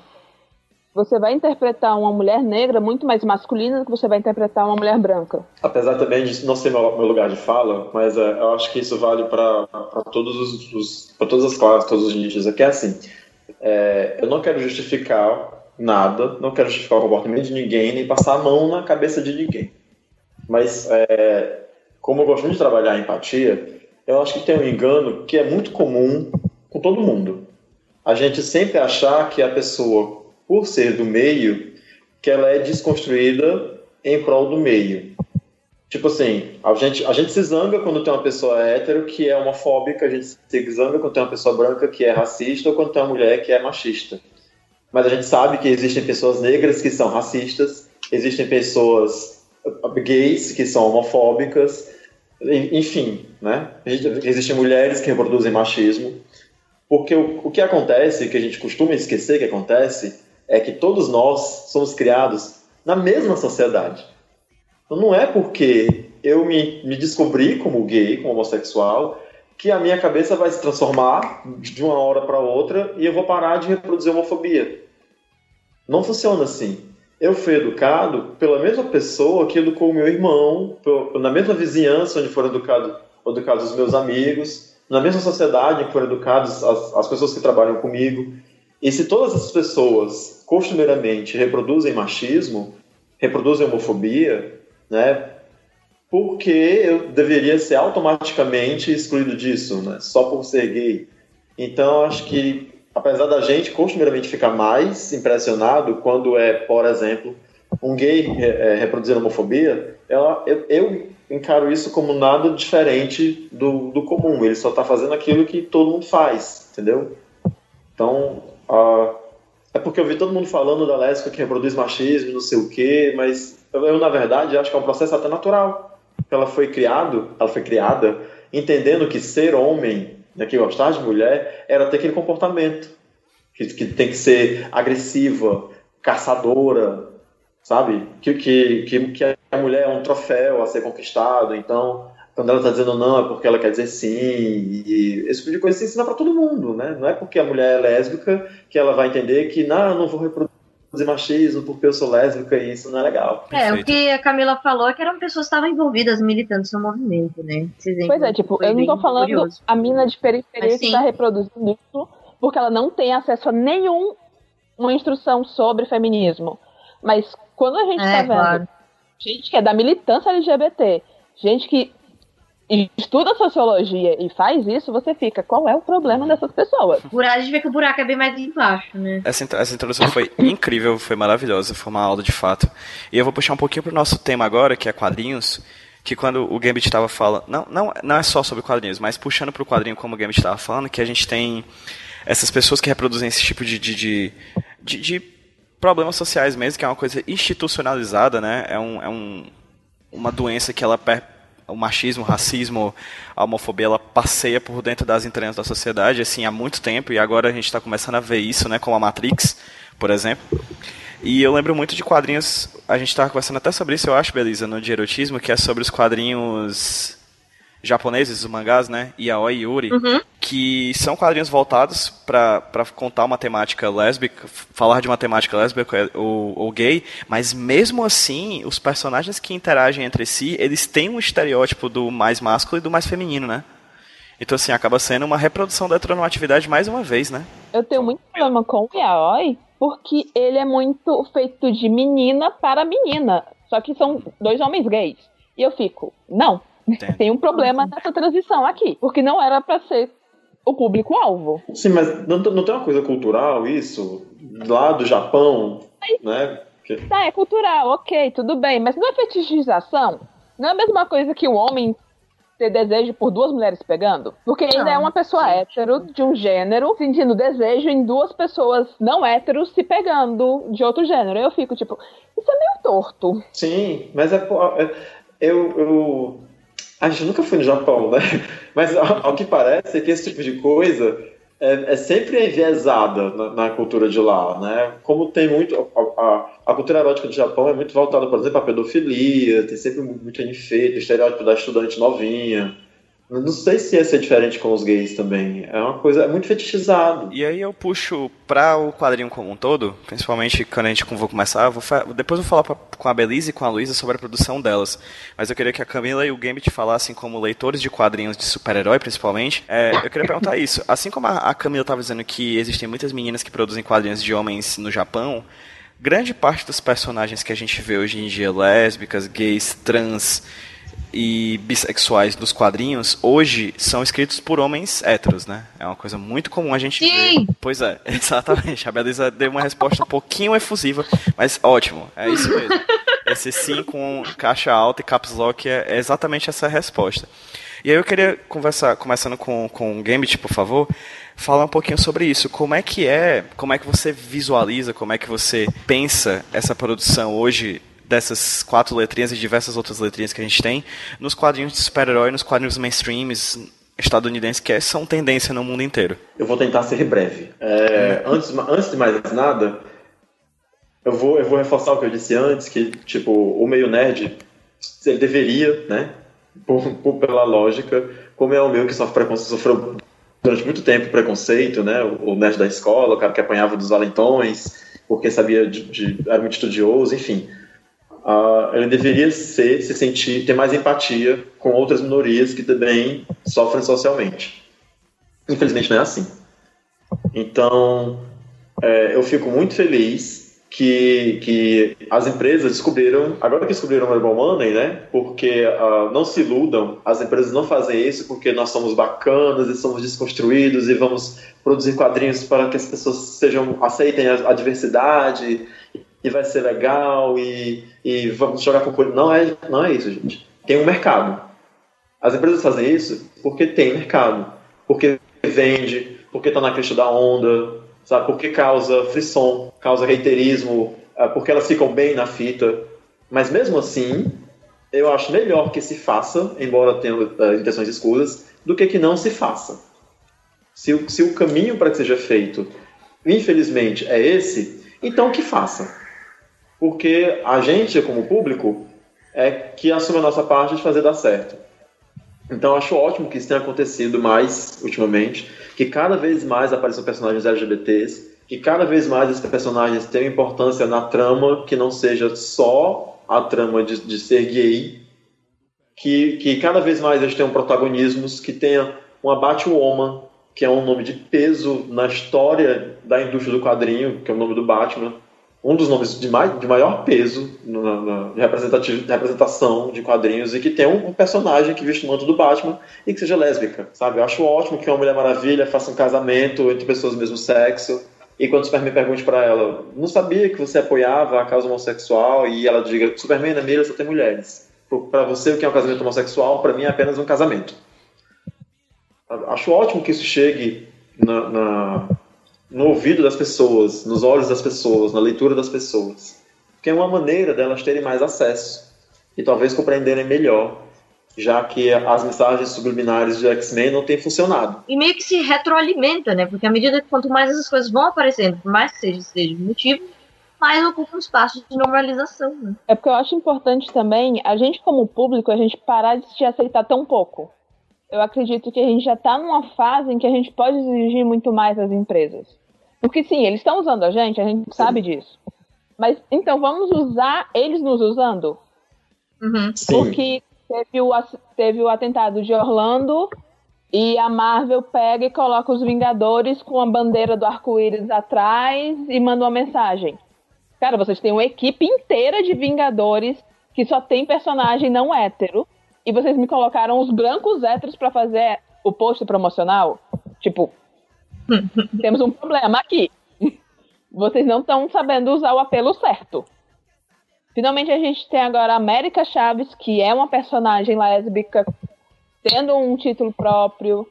Você vai interpretar uma mulher negra muito mais masculina do que você vai interpretar uma mulher branca. Apesar também de não ser meu, lugar de fala, mas é, eu acho que isso vale para todos os, os para todas as classes, todos os nichos. É que é assim, é, eu não quero justificar nada, não quero justificar o comportamento de ninguém, nem passar a mão na cabeça de ninguém. Mas é, como eu gosto muito de trabalhar a empatia, eu acho que tem um engano que é muito comum com todo mundo. A gente sempre achar que a pessoa, por ser do meio, que ela é desconstruída em prol do meio. Tipo assim, a gente, a gente se zanga quando tem uma pessoa hétero que é homofóbica, a gente se zanga quando tem uma pessoa branca que é racista ou quando tem uma mulher que é machista. Mas a gente sabe que existem pessoas negras que são racistas, existem pessoas gays que são homofóbicas, en- enfim, né? Existem mulheres que reproduzem machismo. Porque o, o que acontece, que a gente costuma esquecer que acontece, é que todos nós somos criados na mesma sociedade. Então não é porque eu me, me descobri como gay, como homossexual, que a minha cabeça vai se transformar de uma hora para outra e eu vou parar de reproduzir homofobia. Não funciona assim. Eu fui educado pela mesma pessoa que educou meu irmão, na mesma vizinhança onde foram educados, educados os meus amigos, na mesma sociedade que foram educados as, as pessoas que trabalham comigo. E se todas essas pessoas, costumeiramente, reproduzem machismo, reproduzem homofobia, né? Por que eu deveria ser automaticamente excluído disso, né? Só por ser gay? Então, acho que, apesar da gente costumeiramente ficar mais impressionado quando é, por exemplo, um gay é, reproduzindo homofobia, ela- eu, eu encaro isso como nada diferente do, do comum. Ele só está fazendo aquilo que todo mundo faz, entendeu? Então, ah, é porque eu vi todo mundo falando da lésbica que reproduz machismo, não sei o quê, mas eu, eu, na verdade, acho que é um processo até natural. Ela foi criado, ela foi criada entendendo que ser homem, né, que gostar de mulher, era ter aquele comportamento. Que, que tem que ser agressiva, caçadora, sabe? Que, que, que, que a mulher é um troféu a ser conquistado. Então, quando ela tá dizendo não é porque ela quer dizer sim, e esse tipo de coisa se ensina para todo mundo, né? Não é porque a mulher é lésbica que ela vai entender que, não, eu não vou reproduzir machismo porque eu sou lésbica e isso não é legal. É, o Perfeito. que a Camila falou é que eram pessoas que estavam envolvidas, militantes no movimento, né? Pois é, tipo, eu não tô bem falando curioso. a mina de periferia Mas que sim. tá reproduzindo isso porque ela não tem acesso a nenhum uma instrução sobre feminismo. Mas quando a gente É, tá vendo claro. gente que é da militância LGBT, gente que estuda sociologia e faz isso, você fica, qual é o problema dessas pessoas? Buraco- A gente vê que o buraco é bem mais embaixo, né? Essa, essa introdução foi incrível, foi maravilhosa, foi uma aula de fato. E eu vou puxar um pouquinho pro nosso tema agora, que é quadrinhos, que quando o Gambit estava falando, não, não, não é só sobre quadrinhos, mas puxando pro quadrinho como o Gambit estava falando, que a gente tem essas pessoas que reproduzem esse tipo de, de, de, de- de problemas sociais mesmo, que é uma coisa institucionalizada, né? É, um, é um, uma doença que ela per- o machismo, o racismo, a homofobia, ela passeia por dentro das entranhas da sociedade, assim, há muito tempo, e agora a gente está começando a ver isso, né, com a Matrix, por exemplo. E eu lembro muito de quadrinhos, a gente estava conversando até sobre isso, eu acho, Belisa, no de erotismo, que é sobre os quadrinhos japoneses, os mangás, né, Yaoi e Yuri, que são quadrinhos voltados para contar uma temática lésbica, falar de uma temática lésbica ou, ou gay, mas mesmo assim, os personagens que interagem entre si, eles têm um estereótipo do mais másculo e do mais feminino, né? Então, assim, acaba sendo uma reprodução da heteronormatividade mais uma vez, né? Eu tenho muito problema com o Yaoi, porque ele é muito feito de menina para menina. Só que são dois homens gays. E eu fico, não, Entendo. tem um problema nessa transição aqui. Porque não era pra ser o público-alvo. Sim, mas não, não tem uma coisa cultural isso? Lá do Japão, né? Que- Tá, é cultural, ok, tudo bem. Mas não é fetichização? Não é a mesma coisa que o homem ter desejo por duas mulheres pegando? Porque Não. é uma pessoa hétero de um gênero sentindo desejo em duas pessoas não héteros se pegando de outro gênero. Eu fico tipo, isso é meio torto. Sim, mas é, é- eu, eu. A gente nunca foi no Japão, né? Mas ao, que parece é que esse tipo de coisa é, é sempre enviesada na, na cultura de lá, né? Como tem muito. A, a- a cultura erótica do Japão é muito voltada, por exemplo, à pedofilia, tem sempre muito enfeito, o estereótipo da estudante novinha. Eu Não sei se ia ser diferente com os gays também. É uma coisa. É muito fetichizado. E aí eu puxo para o quadrinho como um todo, principalmente quando a gente vou começar, vou depois eu vou falar pra- com a Belize e com a Luísa sobre a produção delas. Mas eu queria que a Camila e o Gambit falassem como leitores de quadrinhos de super-herói, principalmente. É, eu queria perguntar isso. Assim como a, a Camila estava dizendo que existem muitas meninas que produzem quadrinhos de homens no Japão, grande parte dos personagens que a gente vê hoje em dia, lésbicas, gays, trans e bissexuais dos quadrinhos, hoje são escritos por homens héteros, né? É uma coisa muito comum a gente Sim. ver. Pois é, exatamente. A Belisa deu uma resposta um pouquinho efusiva, mas ótimo, é isso mesmo. Esse sim com caixa alta e caps lock é, é exatamente essa resposta. E aí eu queria conversar, começando com, com o Gambit, por favor, falar um pouquinho sobre isso. Como é que é, como é que você visualiza, como é que você pensa essa produção hoje dessas quatro letrinhas e diversas outras letrinhas que a gente tem nos quadrinhos de super-herói, nos quadrinhos mainstreams estadunidenses que são tendência no mundo inteiro. Eu vou tentar ser breve. É, antes, antes de mais nada, eu vou, eu vou reforçar o que eu disse antes, que tipo, o meio nerd, ele deveria, né, por, por- pela lógica, como é o meu que sofre preconceito, sofreu durante muito tempo preconceito, né, o, nerd da escola, o cara que apanhava dos valentões, porque sabia de, de- era muito estudioso, enfim. Ah, ele deveria ser, se sentir, ter mais empatia com outras minorias que também sofrem socialmente. Infelizmente não é assim. Então, é, eu fico muito feliz que, que as empresas descobriram, agora que descobriram o Mobile Money, né? Porque ah, não se iludam, as empresas não fazem isso porque nós somos bacanas e somos desconstruídos e vamos produzir quadrinhos para que as pessoas sejam aceitem a, a diversidade e vai ser legal e, e vamos jogar com coisa. Não é, não é isso, gente. Tem um mercado. As empresas fazem isso porque tem mercado, porque vende, porque está na crista da onda, sabe? Porque causa frisson, causa reiterismo, ah, porque elas ficam bem na fita. Mas mesmo assim, eu acho melhor que se faça, embora tenha ah, intenções escuras, do que que não se faça. Se se o caminho para que seja feito, infelizmente, é esse, então que faça. Porque a gente, como público, é que assume a nossa parte de fazer dar certo. Então acho ótimo que isso tenha acontecido mais ultimamente, que cada vez mais apareçam personagens LGBTs, que cada vez mais esses personagens tenham importância na trama, que não seja só a trama de, de ser gay, que, que cada vez mais eles tenham protagonismos, que tenha uma Batwoman, que é um nome de peso na história da indústria do quadrinho, que é o nome do Batman, um dos nomes de, mai, de maior peso na, na de representação de quadrinhos e que tem um, um personagem que veste o manto do Batman e que seja lésbica, sabe? Eu acho ótimo que uma Mulher Maravilha faça um casamento entre pessoas do mesmo sexo e quando o Superman pergunte pra ela, não sabia que você apoiava a causa homossexual e ela diga, Superman na mira só tem mulheres. Pra você o que é um casamento homossexual, pra mim é apenas um casamento. Acho ótimo que isso chegue na, na- no ouvido das pessoas, nos olhos das pessoas, na leitura das pessoas. Porque é uma maneira delas terem mais acesso e talvez compreenderem melhor, já que as mensagens subliminares de X-Men não têm funcionado. E meio que se retroalimenta, né? Porque à medida que quanto mais essas coisas vão aparecendo, por mais que seja seja o motivo, mais ocupa um espaço de normalização, né? É porque eu acho importante também, a gente como público, a gente parar de se aceitar tão pouco. Eu acredito que a gente já está numa fase em que a gente pode exigir muito mais das empresas. Porque sim, eles estão usando a gente, a gente sabe disso. Mas então vamos usar eles nos usando? Uhum. Sim. Porque teve o, teve o atentado de Orlando e a Marvel pega e coloca os Vingadores com a bandeira do arco-íris atrás e manda uma mensagem. Cara, vocês têm uma equipe inteira de Vingadores que só tem personagem não hétero e vocês me colocaram os brancos héteros pra fazer o post promocional? Tipo, temos um problema aqui. Vocês não estão sabendo usar o apelo certo. Finalmente a gente tem agora a América Chaves, que é uma personagem lésbica, tendo um título próprio.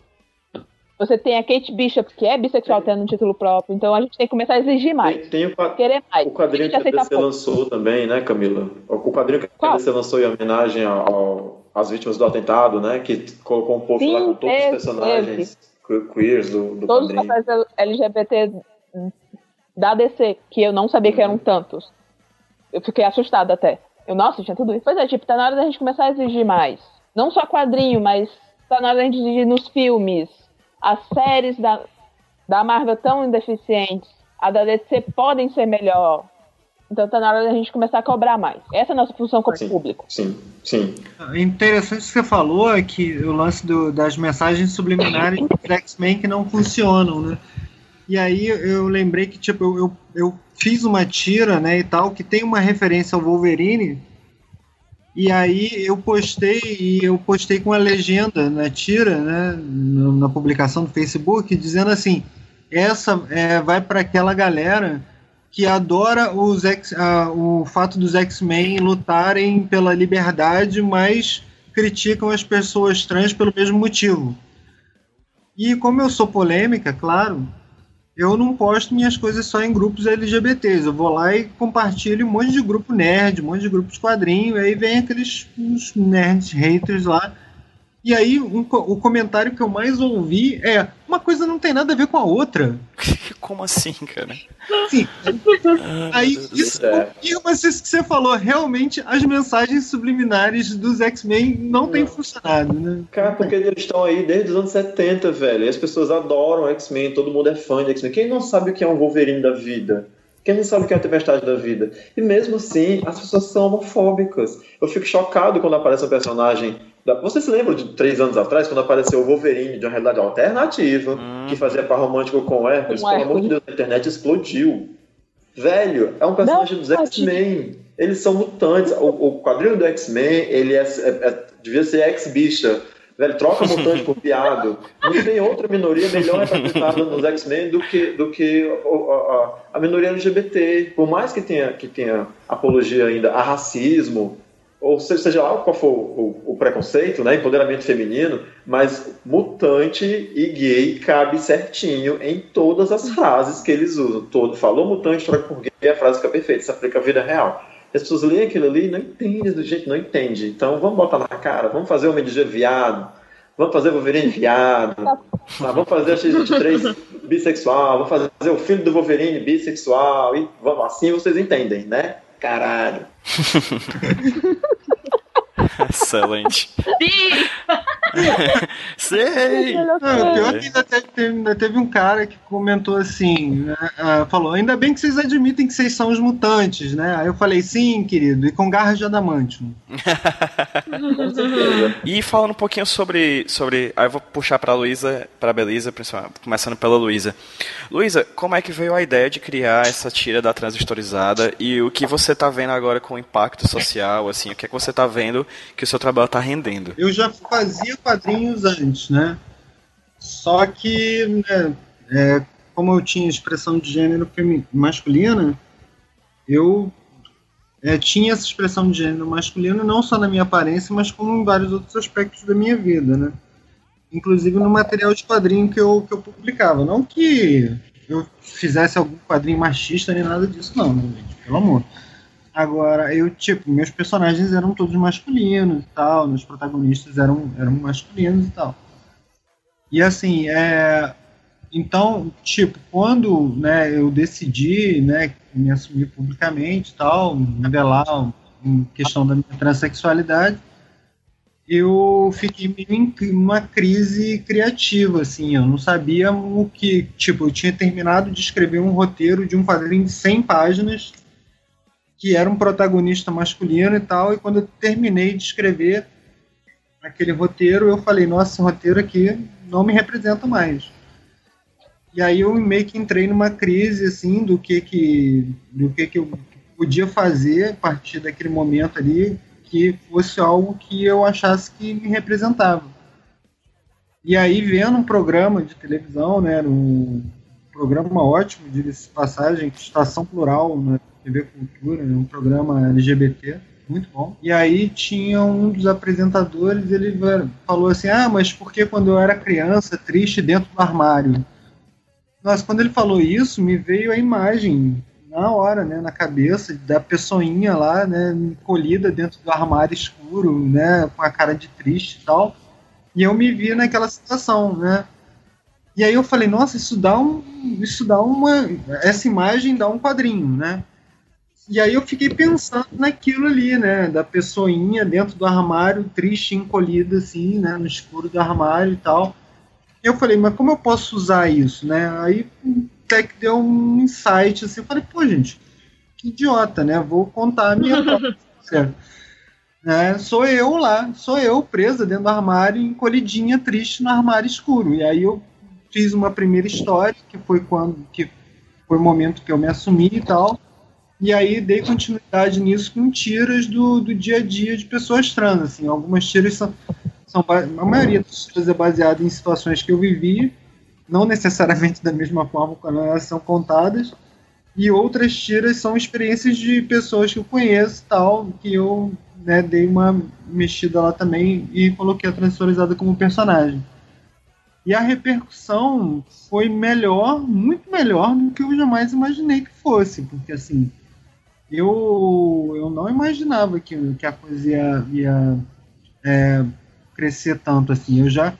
Você tem a Kate Bishop, que é bissexual, tendo um título próprio. Então a gente tem que começar a exigir mais. Tem, tem o, Querer mais. o quadrinho que a DC pouco. lançou também, né, Camila? O quadrinho que a Qual? DC lançou em homenagem ao- ao- às vítimas do atentado, né? Que colocou um lá Sim, com todos os teve, personagens que- queers do, do Todos os quadrinho. papéis LGBT da DC, que eu não sabia que eram tantos. Eu fiquei assustada até. Eu, nossa, tinha tudo isso. Pois é, tipo, tá na hora da gente começar a exigir mais. Não só quadrinho, mas tá na hora da gente exigir nos filmes. As séries da, da Marvel tão indeficientes. A da DC podem ser melhor. Então tá na hora da gente começar a cobrar mais. Essa é a nossa função como Sim. público. Sim, sim. É interessante que você falou é que o lance do- das mensagens subliminares dos X-Men que não funcionam, né? E aí eu lembrei que, tipo, eu, eu, eu fiz uma tira, né, e tal, que tem uma referência ao Wolverine. E aí eu postei, e eu postei com a legenda na tira, né, na publicação do Facebook, dizendo assim, essa é, vai para aquela galera que adora os X, ah, o fato dos X-Men lutarem pela liberdade, mas criticam as pessoas trans pelo mesmo motivo. E como eu sou polêmica, claro, eu não posto minhas coisas só em grupos LGBTs. Eu vou lá e compartilho um monte de grupo nerd, um monte de grupos quadrinho, aí vem aqueles nerds haters lá. E aí um o comentário que eu mais ouvi é uma coisa não tem nada a ver com a outra. Como assim, cara? Assim, Ah, Aí isso confirma isso que você falou. Realmente as mensagens subliminares dos X-Men não têm funcionado, né? Cara, porque eles estão aí desde os anos 70, velho. E as pessoas adoram X-Men, todo mundo é fã de X-Men. Quem não sabe o que é um Wolverine da vida? Quem não sabe o que é a tempestade da vida? E mesmo assim, as pessoas são homofóbicas. Eu fico chocado quando aparece um personagem. Você se lembra de três anos atrás, quando apareceu o Wolverine de uma realidade alternativa, que fazia par romântico com o Hércules? Pelo amor de. Deus, a internet explodiu. Velho, é um personagem dos X-Men. Eles são mutantes. O, o quadrinho do X-Men, ele é, é- é- devia ser ex-bicha. Velho, troca mutante por piado. Não tem outra minoria melhor representada nos X-Men do que, do que o- a, a- a minoria LGBT. Por mais que tenha, que tenha apologia ainda a racismo, ou seja, lá qual for o, o preconceito, né, empoderamento feminino, mas mutante e gay cabe certinho em todas as frases que eles usam. Todo, falou mutante, troca por gay, a frase fica perfeita, se aplica à vida real. As pessoas leem aquilo ali e não entendem do jeito, não entende. Então vamos botar na cara, vamos fazer o Homem de viado, vamos fazer o Wolverine viado, tá, vamos fazer a X23 bissexual, vamos fazer o filho do Wolverine bissexual, e vamos, assim vocês entendem, né? Caralho. Excelente. Sim! Sei! Não, pior que ainda teve, ainda teve um cara que comentou assim, ah, falou, ainda bem que vocês admitem que vocês são os mutantes, né? Aí eu falei, sim, querido, e com garras de adamantium. Com certeza. E falando um pouquinho sobre. sobre aí eu vou puxar pra Luísa, pra Belisa, começando pela Luísa. Luísa, como é que veio a ideia de criar essa tira da transistorizada e o que você tá vendo agora com o impacto social, assim, o que é que você tá vendo que o seu trabalho tá rendendo? Eu já fazia quadrinhos antes, né? Só que, né, é, como eu tinha expressão de gênero masculina, eu é, tinha essa expressão de gênero masculino não só na minha aparência, mas como em vários outros aspectos da minha vida, né? Inclusive no material de quadrinho que eu, que eu publicava. Não que eu fizesse algum quadrinho machista nem nada disso, não, né, gente? Pelo amor. Agora, eu, tipo, meus personagens eram todos masculinos e tal, meus protagonistas eram, eram masculinos e tal. E assim, é. Então, tipo, quando né, eu decidi né, me assumir publicamente e tal, revelar em questão da minha transexualidade, eu fiquei meio em uma crise criativa, assim, eu não sabia o que, tipo, eu tinha terminado de escrever um roteiro de um quadrinho de 100 páginas, que era um protagonista masculino e tal, e quando eu terminei de escrever aquele roteiro, eu falei, nossa, esse roteiro aqui não me representa mais. E aí eu meio que entrei numa crise, assim, do que que, do que, que eu podia fazer a partir daquele momento ali, que fosse algo que eu achasse que me representava. E aí, vendo um programa de televisão, né, um programa ótimo, diga-se de passagem, Estação Plural, na TV Cultura, né, um programa LGBT, muito bom. E aí tinha um dos apresentadores, ele falou assim, ah, mas por que quando eu era criança, triste dentro do armário? Nossa, quando ele falou isso, me veio a imagem na hora, né, na cabeça da pessoinha lá, né, encolhida dentro do armário escuro, né, com a cara de triste e tal. E eu me vi naquela situação, né? E aí eu falei, nossa, isso dá um, isso dá uma, essa imagem dá um quadrinho, né? E aí eu fiquei pensando naquilo ali, né, da pessoinha dentro do armário, triste, encolhida assim, né, no escuro do armário e tal. Eu falei, mas como eu posso usar isso, né? Aí até que deu um insight assim, eu falei, pô, gente, que idiota, né? Vou contar a minha própria né? Sou eu lá, sou eu presa dentro do armário, encolhidinha, triste no armário escuro. E aí eu fiz uma primeira história, que foi quando que foi o momento que eu me assumi e tal. E aí dei continuidade nisso com tiras do, do dia a dia de pessoas trans, assim. Algumas tiras são, são a maioria das tiras é baseada em situações que eu vivi, não necessariamente da mesma forma quando elas são contadas. E outras tiras são experiências de pessoas que eu conheço tal, que eu né, dei uma mexida lá também e coloquei a transistorizada como personagem. E a repercussão foi melhor, muito melhor do que eu jamais imaginei que fosse, porque assim, eu, eu não imaginava que, que a coisa ia, ia é, crescer tanto assim. Eu já,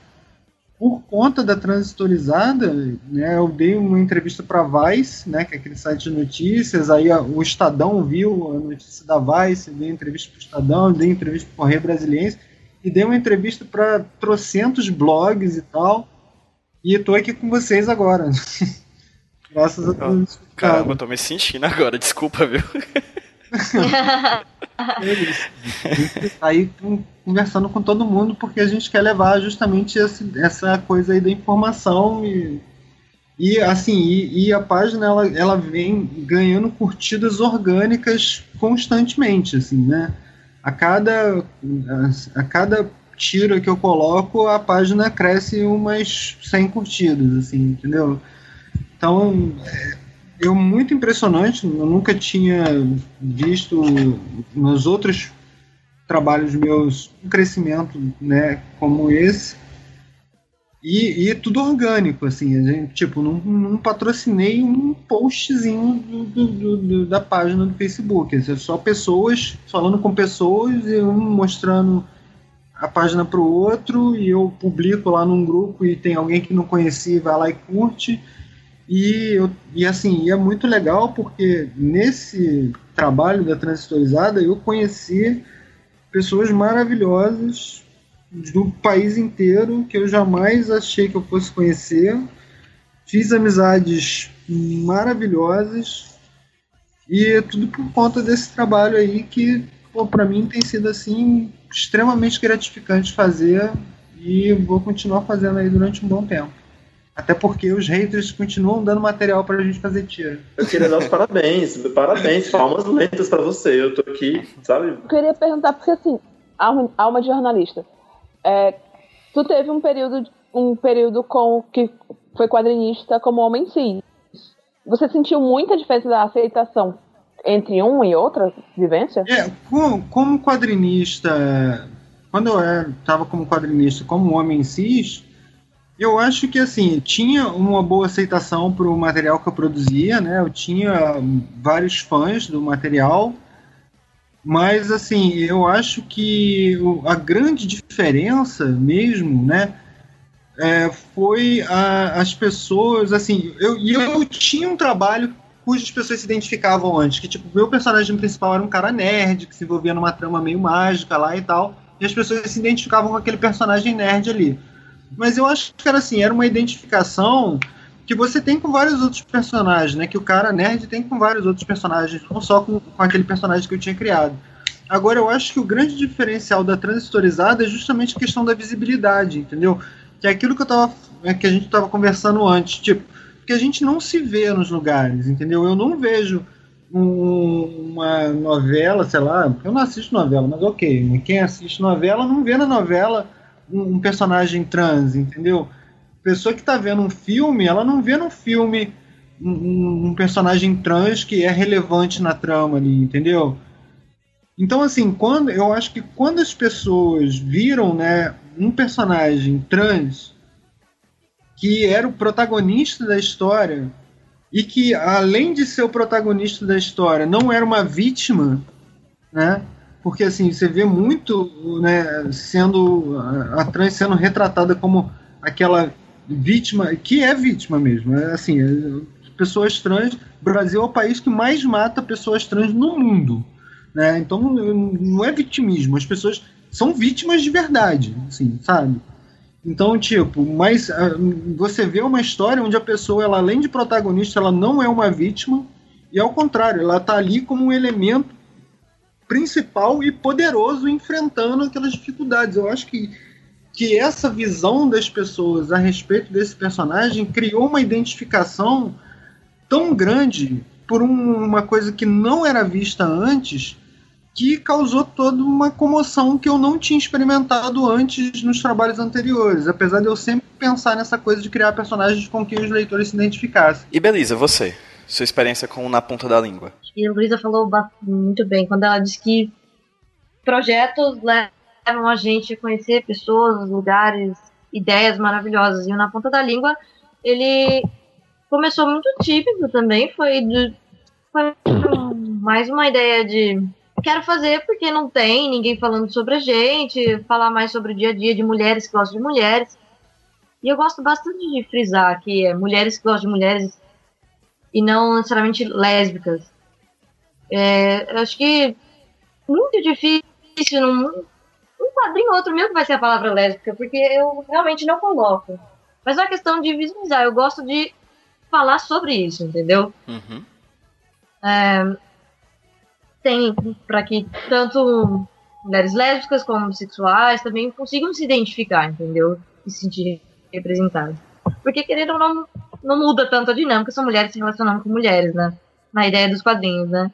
por conta da transistorizada, né, eu dei uma entrevista para Vice, né, que é aquele site de notícias, aí a- o Estadão viu a notícia da Vice, dei entrevista para o Estadão, dei entrevista para o Correio Brasiliense, e dei uma entrevista para trocentos blogs e tal, e estou aqui com vocês agora. Graças a Deus. Caramba, eu tô me sentindo agora, desculpa, viu? É isso. Aí conversando com todo mundo porque a gente quer levar justamente esse- essa coisa aí da informação e, e assim e, e a página ela, ela vem ganhando curtidas orgânicas constantemente assim né a cada a, a cada tira que eu coloco a página cresce umas 100 curtidas assim entendeu então eu muito impressionante, eu nunca tinha visto nos outros trabalhos meus um crescimento, né, como esse. E, e tudo orgânico, assim, a gente, tipo, não, não patrocinei um postzinho do, do- do- da página do Facebook. É só pessoas falando com pessoas e um mostrando a página para o outro e eu publico lá num grupo e tem alguém que não conhecia vai lá e curte. E, eu, e assim, e é muito legal porque nesse trabalho da transistorizada eu conheci pessoas maravilhosas do país inteiro que eu jamais achei que eu fosse conhecer. Fiz amizades maravilhosas e é tudo por conta desse trabalho aí que, para mim tem sido assim extremamente gratificante fazer e vou continuar fazendo aí durante um bom tempo. Até porque os haters continuam dando material pra gente fazer tiro. Eu queria dar os parabéns, parabéns, palmas lentas pra você. Eu tô aqui, sabe? Eu queria perguntar, porque assim, alma de jornalista, é, tu teve um período, um período com que foi quadrinista como homem cis. Você sentiu muita diferença da aceitação entre um e outra vivência? É, como, como quadrinista, quando eu estava como quadrinista como homem cis, eu acho que assim, tinha uma boa aceitação para o material que eu produzia, né? Eu tinha vários fãs do material, mas assim, eu acho que a grande diferença mesmo, né? é, foi a- as pessoas, assim, eu, eu tinha um trabalho cujas pessoas se identificavam antes, que tipo, meu personagem principal era um cara nerd, que se envolvia numa trama meio mágica lá e tal, e as pessoas se identificavam com aquele personagem nerd ali. Mas eu acho que era assim, era uma identificação que você tem com vários outros personagens, né? Que o cara nerd tem com vários outros personagens, não só com, com aquele personagem que eu tinha criado. Agora, eu acho que o grande diferencial da transistorizada é justamente a questão da visibilidade, entendeu? Que é aquilo que eu tava, é, que a gente estava conversando antes, tipo, porque a gente não se vê nos lugares, entendeu? Eu não vejo um- uma novela, sei lá, eu não assisto novela, mas ok, quem assiste novela não vê na novela um, personagem trans, entendeu? Pessoa que está vendo um filme, ela não vê no filme um, um- um personagem trans que é relevante na trama ali, entendeu? Então, assim, quando eu acho que quando as pessoas viram, né, um personagem trans que era o protagonista da história e que, além de ser o protagonista da história, não era uma vítima, né? Porque assim, você vê muito, né, sendo a, trans sendo retratada como aquela vítima, que é vítima mesmo, é assim, é, pessoas trans, Brasil é o país que mais mata pessoas trans no mundo, né? Então não é vitimismo, as pessoas são vítimas de verdade, assim, sabe? Então, tipo, mas ah, você vê uma história onde a pessoa, ela, além de protagonista, ela não é uma vítima, e ao contrário, ela tá ali como um elemento principal e poderoso enfrentando aquelas dificuldades. Eu acho que, que essa visão das pessoas a respeito desse personagem criou uma identificação tão grande por um- uma coisa que não era vista antes que causou toda uma comoção que eu não tinha experimentado antes nos trabalhos anteriores, apesar de eu sempre pensar nessa coisa de criar personagens com quem os leitores se identificassem. E Belisa, você? Sua experiência com Na Ponta da Língua. E a Luísa falou muito bem quando ela disse que projetos levam a gente a conhecer pessoas, lugares, ideias maravilhosas. E o Na Ponta da Língua, ele começou muito típido também, foi, de- foi mais uma ideia de quero fazer porque não tem ninguém falando sobre a gente, falar mais sobre o dia a dia de mulheres que gostam de mulheres. E eu gosto bastante de frisar que é mulheres que gostam de mulheres e não necessariamente lésbicas. É, eu acho que muito difícil num um quadrinho ou outro que vai ser a palavra lésbica, porque eu realmente não coloco. Mas é uma questão de visualizar. Eu gosto de falar sobre isso, entendeu? Uhum. É, tem para que tanto mulheres lésbicas como bissexuais também consigam se identificar, entendeu? E se sentirem representadas. Porque querendo ou não, não muda tanto a dinâmica, são mulheres se relacionando com mulheres, né? Na ideia dos quadrinhos, né?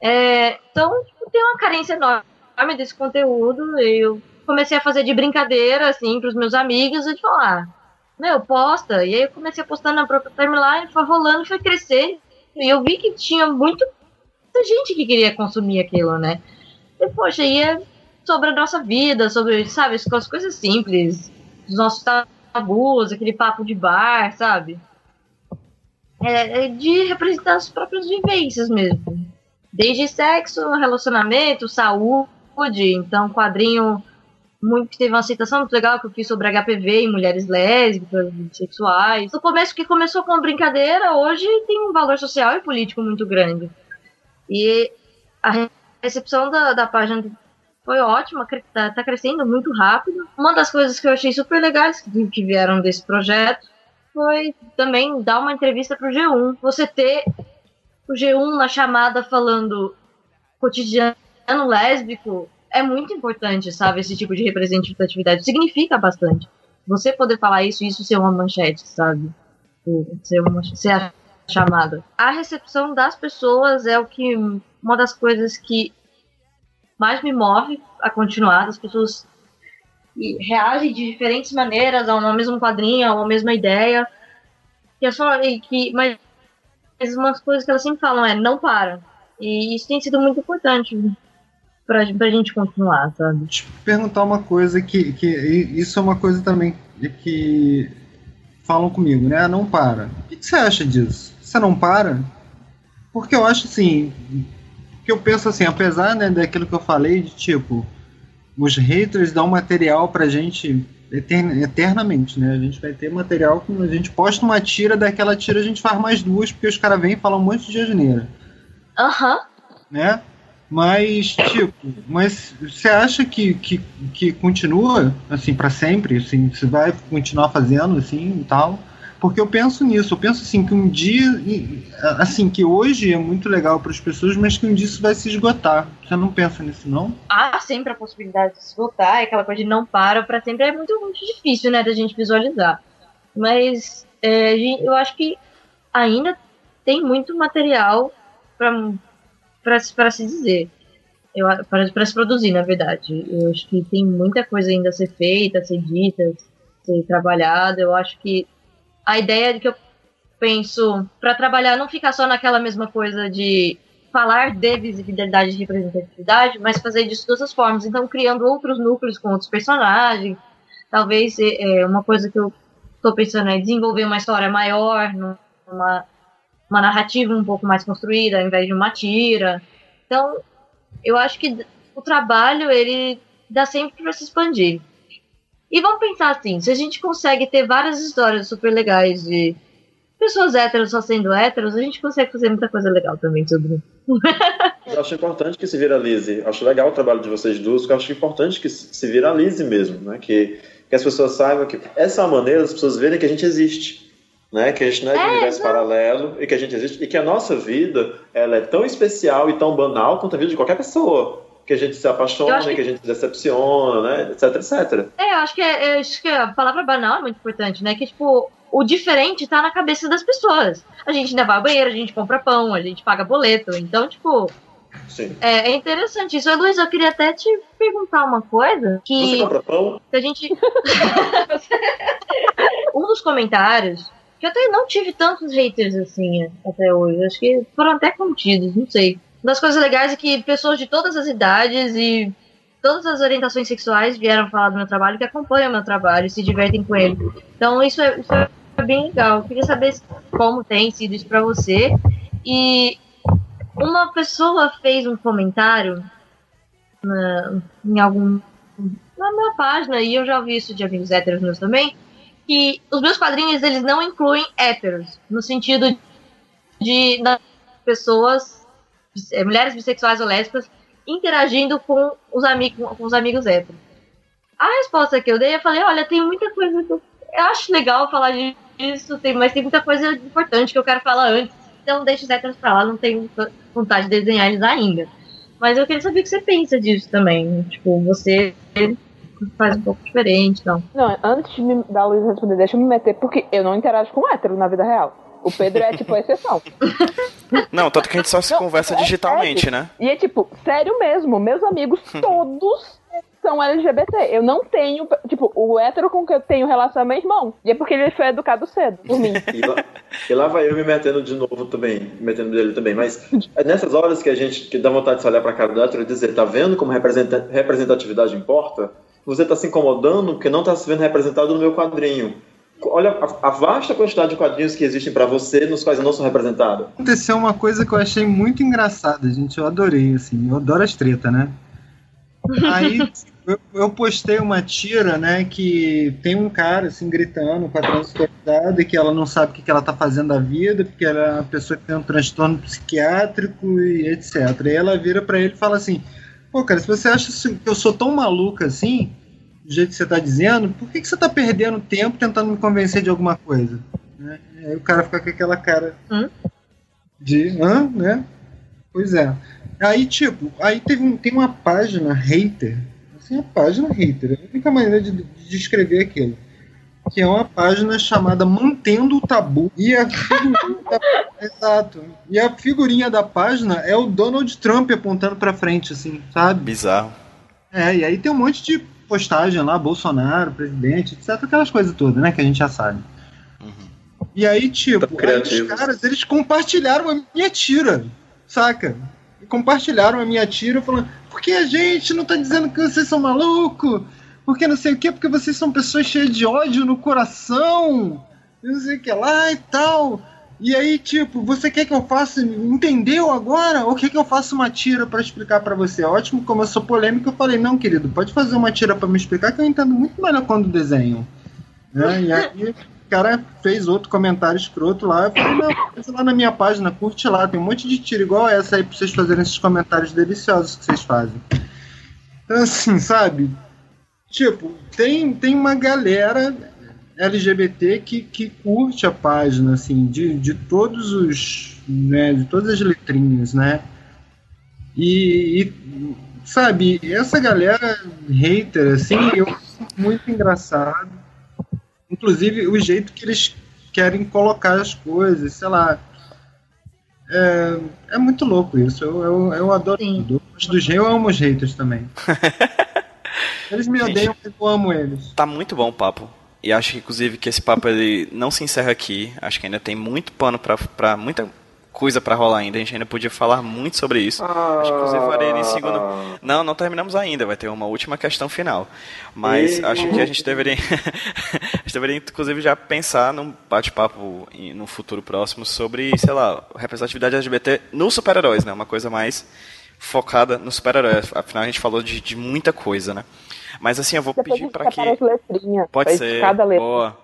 É, então, tipo, tem uma carência enorme desse conteúdo. Eu comecei a fazer de brincadeira, assim, pros meus amigos, e de falar, meu, posta. E aí eu comecei a postar na própria timeline, foi rolando, foi crescer. E eu vi que tinha muito, muita gente que queria consumir aquilo, né? E, poxa, e é sobre a nossa vida, sobre, sabe, as coisas simples, os nossos tabus, aquele papo de bar, sabe? É, é de representar as próprias vivências mesmo. Desde sexo, relacionamento, saúde, então quadrinho muito teve uma aceitação muito legal que eu fiz sobre HPV e mulheres lésbicas, bissexuais. No começo que começou com brincadeira, hoje tem um valor social e político muito grande. E a recepção da, da página foi ótima, tá, tá crescendo muito rápido. Uma das coisas que eu achei super legais que, vieram desse projeto foi também dar uma entrevista pro G1. Você ter o G1 na chamada falando cotidiano lésbico é muito importante, sabe? Esse tipo de representatividade significa bastante. Você poder falar isso, isso ser uma manchete, sabe? Ser, uma, ser a chamada. A recepção das pessoas é o que uma das coisas que mais me move a continuar. As pessoas e reagem de diferentes maneiras ao mesmo quadrinho, a uma mesma ideia. Que é só e que mas umas coisas que elas sempre falam é não para. E isso tem sido muito importante pra, pra gente continuar, sabe? te perguntar uma coisa que, que e- isso é uma coisa também que falam comigo, né? Não para. O que que você acha disso? Você não para? Porque eu acho assim, que eu penso assim, apesar né, daquilo que eu falei de tipo, os haters dão material pra gente etern- eternamente, né? A gente vai ter material que a gente posta uma tira, daquela tira a gente faz mais duas, porque os caras vêm e falam um monte de asneira Aham. né? Mas, tipo, mas você acha que, que, que continua, assim, para sempre? Assim, você vai continuar fazendo, assim, e tal? Porque eu penso nisso, eu penso, assim, que um dia, assim, que hoje é muito legal para as pessoas, mas que um dia isso vai se esgotar. Você não pensa nisso, não? Há sempre a possibilidade de se voltar, é aquela coisa de não para pra sempre é muito, muito difícil, né, da gente visualizar. Mas é, eu acho que ainda tem muito material pra, se- dizer. Eu, a- pra, pra se produzir, na verdade. Eu acho que tem muita coisa ainda a ser feita, a ser dita, a ser trabalhada. Eu acho que a ideia de que eu penso para trabalhar não ficar só naquela mesma coisa de falar de visibilidade e representatividade, mas fazer disso de outras formas. Então, criando outros núcleos com outros personagens. Talvez é, uma coisa que eu estou pensando é desenvolver uma história maior, numa, uma narrativa um pouco mais construída, ao invés de uma tira. Então, eu acho que o trabalho, ele dá sempre para se expandir. E vamos pensar assim, se a gente consegue ter várias histórias super legais de pessoas héteros só sendo héteros, a gente consegue fazer muita coisa legal também sobre Eu acho importante que se viralize. Acho legal o trabalho de vocês duas, eu acho importante que se viralize mesmo, né? Que, que as pessoas saibam que essa é maneira das pessoas verem que a gente existe. Né? Que a gente não é de É, um universo exato. paralelo e que a gente existe e que a nossa vida ela é tão especial e tão banal quanto a vida de qualquer pessoa. Que a gente se apaixona, que... que- a gente se decepciona, né? etc, etc. É, eu acho que, é, acho que a palavra banal é muito importante, né? Que, tipo, o diferente tá na cabeça das pessoas. A gente ainda vai ao banheiro, a gente compra pão, a gente paga boleto. Então, tipo, Sim. é, é interessante isso. Luiz, eu queria até te perguntar uma coisa. Você Que compra pão? que a gente. um dos comentários, que eu até não tive tantos haters assim até hoje. Acho que foram até contidos, não sei. Das coisas legais é que pessoas de todas as idades e todas as orientações sexuais vieram falar do meu trabalho, que acompanham o meu trabalho e se divertem com ele. Então isso é, isso é bem legal. Eu queria saber como tem sido isso pra você. E uma pessoa fez um comentário na- em algum na minha página, e eu já ouvi isso de amigos héteros meus também, que os meus quadrinhos eles não incluem héteros, no sentido de na- pessoas, mulheres bissexuais ou lésbicas, interagindo com os, amigos, com os amigos héteros. A resposta que eu dei, eu falei, olha, tem muita coisa que eu, eu acho legal falar disso, tem, mas tem muita coisa importante que eu quero falar antes, então deixa os héteros pra lá, não tenho vontade de desenhar eles ainda. Mas eu queria saber o que você pensa disso também. Tipo, você faz um pouco diferente, então. Não, antes de me, da Luísa responder, deixa eu me meter, porque eu não interajo com hétero na vida real. O Pedro é tipo a exceção. Não, tanto que a gente só se Não, conversa é digitalmente, sério. né? E é tipo, sério mesmo, meus amigos todos são LGBT. Eu não tenho. Tipo, o hétero com que eu tenho relação é meu irmão. E é porque ele foi educado cedo, por mim. E lá, e lá vai eu me metendo de novo também, me metendo dele também. Mas é nessas horas que a gente que dá vontade de se olhar pra cara do hétero e dizer, tá vendo como representa- representatividade importa? Você tá se incomodando porque não tá se vendo representado no meu quadrinho. Olha a, a vasta quantidade de quadrinhos que existem pra você, nos quais eu não sou representado. Aconteceu uma coisa que eu achei muito engraçada, gente. Eu adorei, assim. Eu adoro as tretas, né? Aí eu, eu postei uma tira, né, que tem um cara, assim, gritando com a transexualidade, que ela não sabe o que, que ela tá fazendo da vida, porque ela é uma pessoa que tem um transtorno psiquiátrico e etc. E ela vira pra ele e fala assim: Pô, cara, se você acha que eu sou tão maluca assim, do jeito que você tá dizendo, por que, que você tá perdendo tempo tentando me convencer de alguma coisa? Né? Aí o cara fica com aquela cara Hã? de. hã? Né? Pois é. Aí, tipo, aí teve um- tem uma página hater. Assim, a página hater. É a única maneira de, de descrever aquilo. Que é uma página chamada Mantendo o Tabu. E a figurinha da, Exato. E a figurinha da página é o Donald Trump apontando pra frente, assim, sabe? Bizarro. É, e aí tem um monte de postagem lá, Bolsonaro, presidente, etc, aquelas coisas todas, né, que a gente já sabe. E aí, tipo, Tá aí os caras, eles compartilharam a minha tira, saca? Compartilharam a minha tira falando, porque a gente não tá dizendo que vocês são malucos, porque não sei o quê, porque vocês são pessoas cheias de ódio no coração, não sei o que lá e tal. E aí, tipo, você quer que eu faça, entendeu agora? Ou quer que eu faça uma tira pra explicar pra você? Ótimo, sou polêmico, eu falei, não, querido, pode fazer uma tira pra me explicar que eu entendo muito melhor quando desenho. Né? E aí, cara fez outro comentário escroto lá, eu falei, não, pensa lá na minha página, curte lá, tem um monte de tira igual essa aí pra vocês fazerem esses comentários deliciosos que vocês fazem. Então, assim, sabe? Tipo, tem, tem uma galera LGBT que, que curte a página, assim, de, de todos os. Né, de todas as letrinhas, né? E, e, sabe, essa galera hater, assim, eu acho muito engraçado. Inclusive, o jeito que eles querem colocar as coisas, sei lá. É, é muito louco isso. Eu, eu, eu adoro Sim. tudo. Eu gosto dos eu amo os haters também. Eles me Gente. odeiam, mas eu amo eles. Tá muito bom o papo. E acho, inclusive, que esse papo ele não se encerra aqui. Acho que ainda tem muito pano pra muita coisa pra rolar ainda. A gente ainda podia falar muito sobre isso. Acho que, inclusive, farei em segundo. Não, não terminamos ainda. Vai ter uma última questão final. Mas Ei. acho que a gente deveria. a gente deveria, inclusive, já pensar num bate-papo no futuro próximo sobre, sei lá, representatividade LGBT nos super-heróis, né? Uma coisa mais focada nos super-heróis. Afinal, a gente falou de, de muita coisa, né? Mas assim, eu vou Depois a pedir gente pra que. separa as letrinhas. Pode ser. Cada letra. Boa.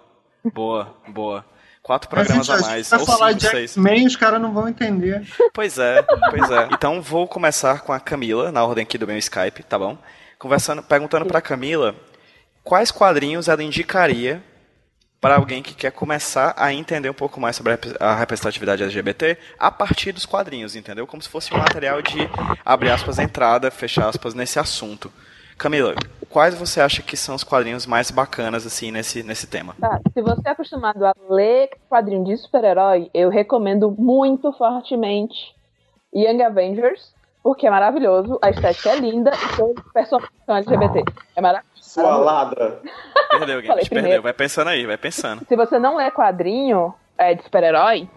Boa, boa. Quatro Mas programas gente, a mais. vai Ou falar cinco, de seis. X-Men, os caras não vão entender. Pois é, pois é. Então vou começar com a Camila, na ordem aqui do meu Skype, tá bom? Conversando, perguntando pra Camila quais quadrinhos ela indicaria para alguém que quer começar a entender um pouco mais sobre a a representatividade LGBT a partir dos quadrinhos, entendeu? Como se fosse um material de, abre aspas, entrada, fecha aspas, nesse assunto. Camila, quais você acha que são os quadrinhos mais bacanas, assim, nesse, nesse tema? Tá, se você é acostumado a ler quadrinho de super-herói, eu recomendo muito fortemente Young Avengers, porque é maravilhoso, a estética é linda e todos os personagens são LGBT. É maravilhoso. Sua ladra. Perdeu, Guilherme, Falei perdeu. primeiro. Vai pensando aí, vai pensando. Se você não lê quadrinho é, de super-herói,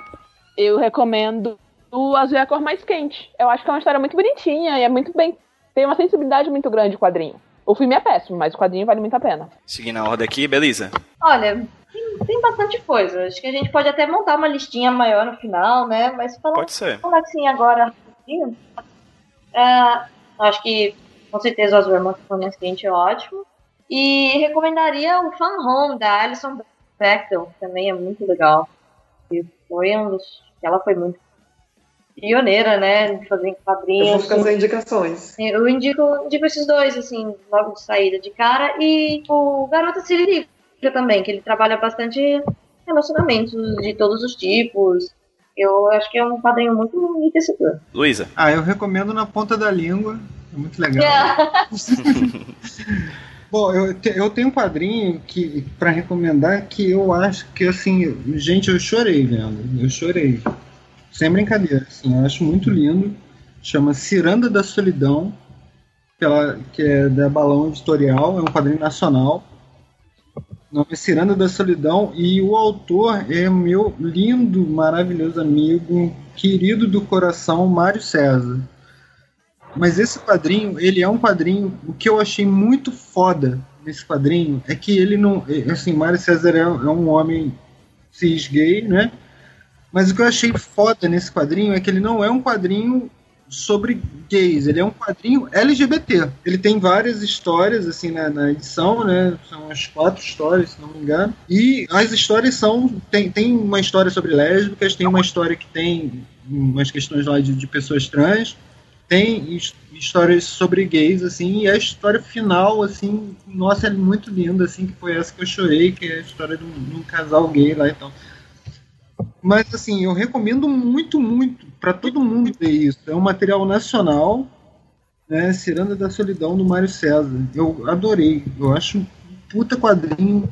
eu recomendo o Azul é a cor mais quente. Eu acho que é uma história muito bonitinha e é muito bem. Tem uma sensibilidade muito grande o quadrinho. O filme é péssimo, mas o quadrinho vale muito a pena. Seguindo a ordem aqui, beleza? Olha, tem, tem bastante coisa. Acho que a gente pode até montar uma listinha maior no final, né? Mas falar, Pode ser. falar assim agora. rapidinho, é, acho que com certeza o Azul cor mais quente é ótimo. E recomendaria o Fan Home da Alison Bechdel, que também é muito legal. E foi um dos. Ela foi muito pioneira, né? Em fazer Eu quadrinhos. vou ficar sem indicações. Eu indico, indico esses dois, assim, logo de saída de cara. E o Garota Siririca também, que ele trabalha bastante relacionamentos de todos os tipos. Eu acho que é um quadrinho muito enriquecedor. Luísa. Ah, eu recomendo na ponta da língua. É muito legal. Bom, eu, te- eu tenho um quadrinho que para recomendar que eu acho que assim, gente, eu chorei vendo. Eu chorei. Sem brincadeira, assim, eu acho muito lindo. Chama Ciranda da Solidão, que é da Balão Editorial, é um quadrinho nacional. O nome é Ciranda da Solidão e o autor é meu lindo, maravilhoso amigo, querido do coração, Mário César. Mas esse quadrinho, ele é um quadrinho. O que eu achei muito foda nesse quadrinho é que ele não. é, Assim, Mário César é, é um homem cis gay, né? Mas o que eu achei foda nesse quadrinho é que ele não é um quadrinho sobre gays, ele é um quadrinho LGBT. Ele tem várias histórias, assim, na, na edição, né? São umas quatro histórias, se não me engano. E as histórias são. Tem, tem uma história sobre lésbicas, tem uma história que tem umas questões lá de, de pessoas trans tem his- histórias sobre gays, assim, e a história final, assim, nossa, é muito linda, assim, que foi essa que eu chorei, que é a história de um, de um casal gay lá e tal. Mas, assim, eu recomendo muito, muito para todo mundo ver isso. É um material nacional, né, Ciranda da Solidão, do Mário César. Eu adorei, eu acho um puta quadrinho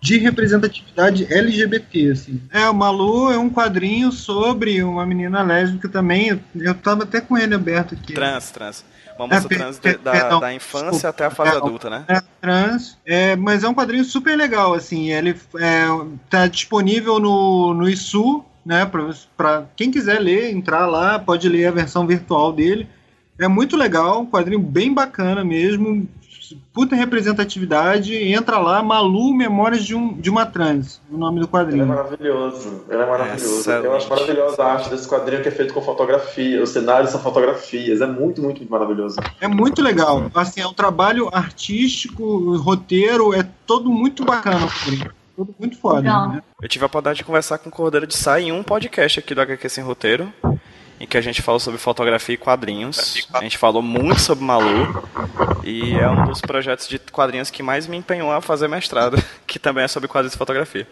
de representatividade LGBT, assim. É, o Malu é um quadrinho sobre uma menina lésbica também. Eu tava até com ele aberto aqui. Trans, trans. Uma moça É, trans de- da, perdão, da infância desculpa. até a fase É, adulta, né? É, trans, é, mas é um quadrinho super legal, assim, ele é, tá disponível no, no ISU, né, pra quem quiser ler, entrar lá, pode ler a versão virtual dele, é muito legal, um quadrinho bem bacana mesmo, puta representatividade, entra lá, Malu Memórias de, um, de uma Trans, o nome do Ele é quadrinho. maravilhoso. Ele é maravilhoso. Excelente. Eu acho maravilhosa a arte desse quadrinho que é feito com fotografia. Os cenários são fotografias. É muito, muito, muito maravilhoso. É muito legal, assim, é um trabalho artístico, roteiro, é todo muito bacana o quadrinho, todo muito foda, né? Eu tive a oportunidade de conversar com o Cordeiro de Sá em um podcast aqui do HQ Sem Roteiro, em que a gente falou sobre fotografia e quadrinhos. A gente falou muito sobre Malu, e é um dos projetos de quadrinhos que mais me empenhou a fazer mestrado, que também é sobre quadrinhos e fotografia.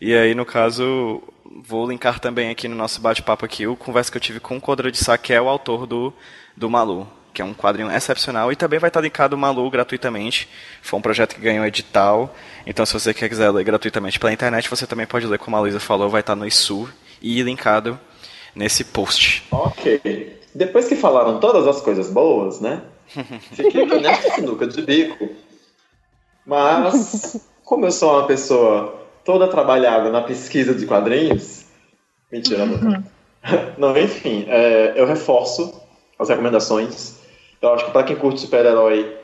E aí, no caso, vou linkar também aqui no nosso bate-papo aqui o conversa que eu tive com o Cordeiro de Sá, que é o autor do, do Malu, que é um quadrinho excepcional, e também vai estar linkado o Malu gratuitamente. Foi um projeto que ganhou edital, então se você quiser ler gratuitamente pela internet, você também pode ler, como a Luísa falou, vai estar no ISU e linkado nesse post. Ok. Depois que falaram todas as coisas boas, né? Fiquei aqui nessa sinuca de bico. Mas, como eu sou uma pessoa toda trabalhada na pesquisa de quadrinhos. Mentira, não. Não, enfim, é, eu reforço as recomendações. Eu acho que para quem curte super-herói,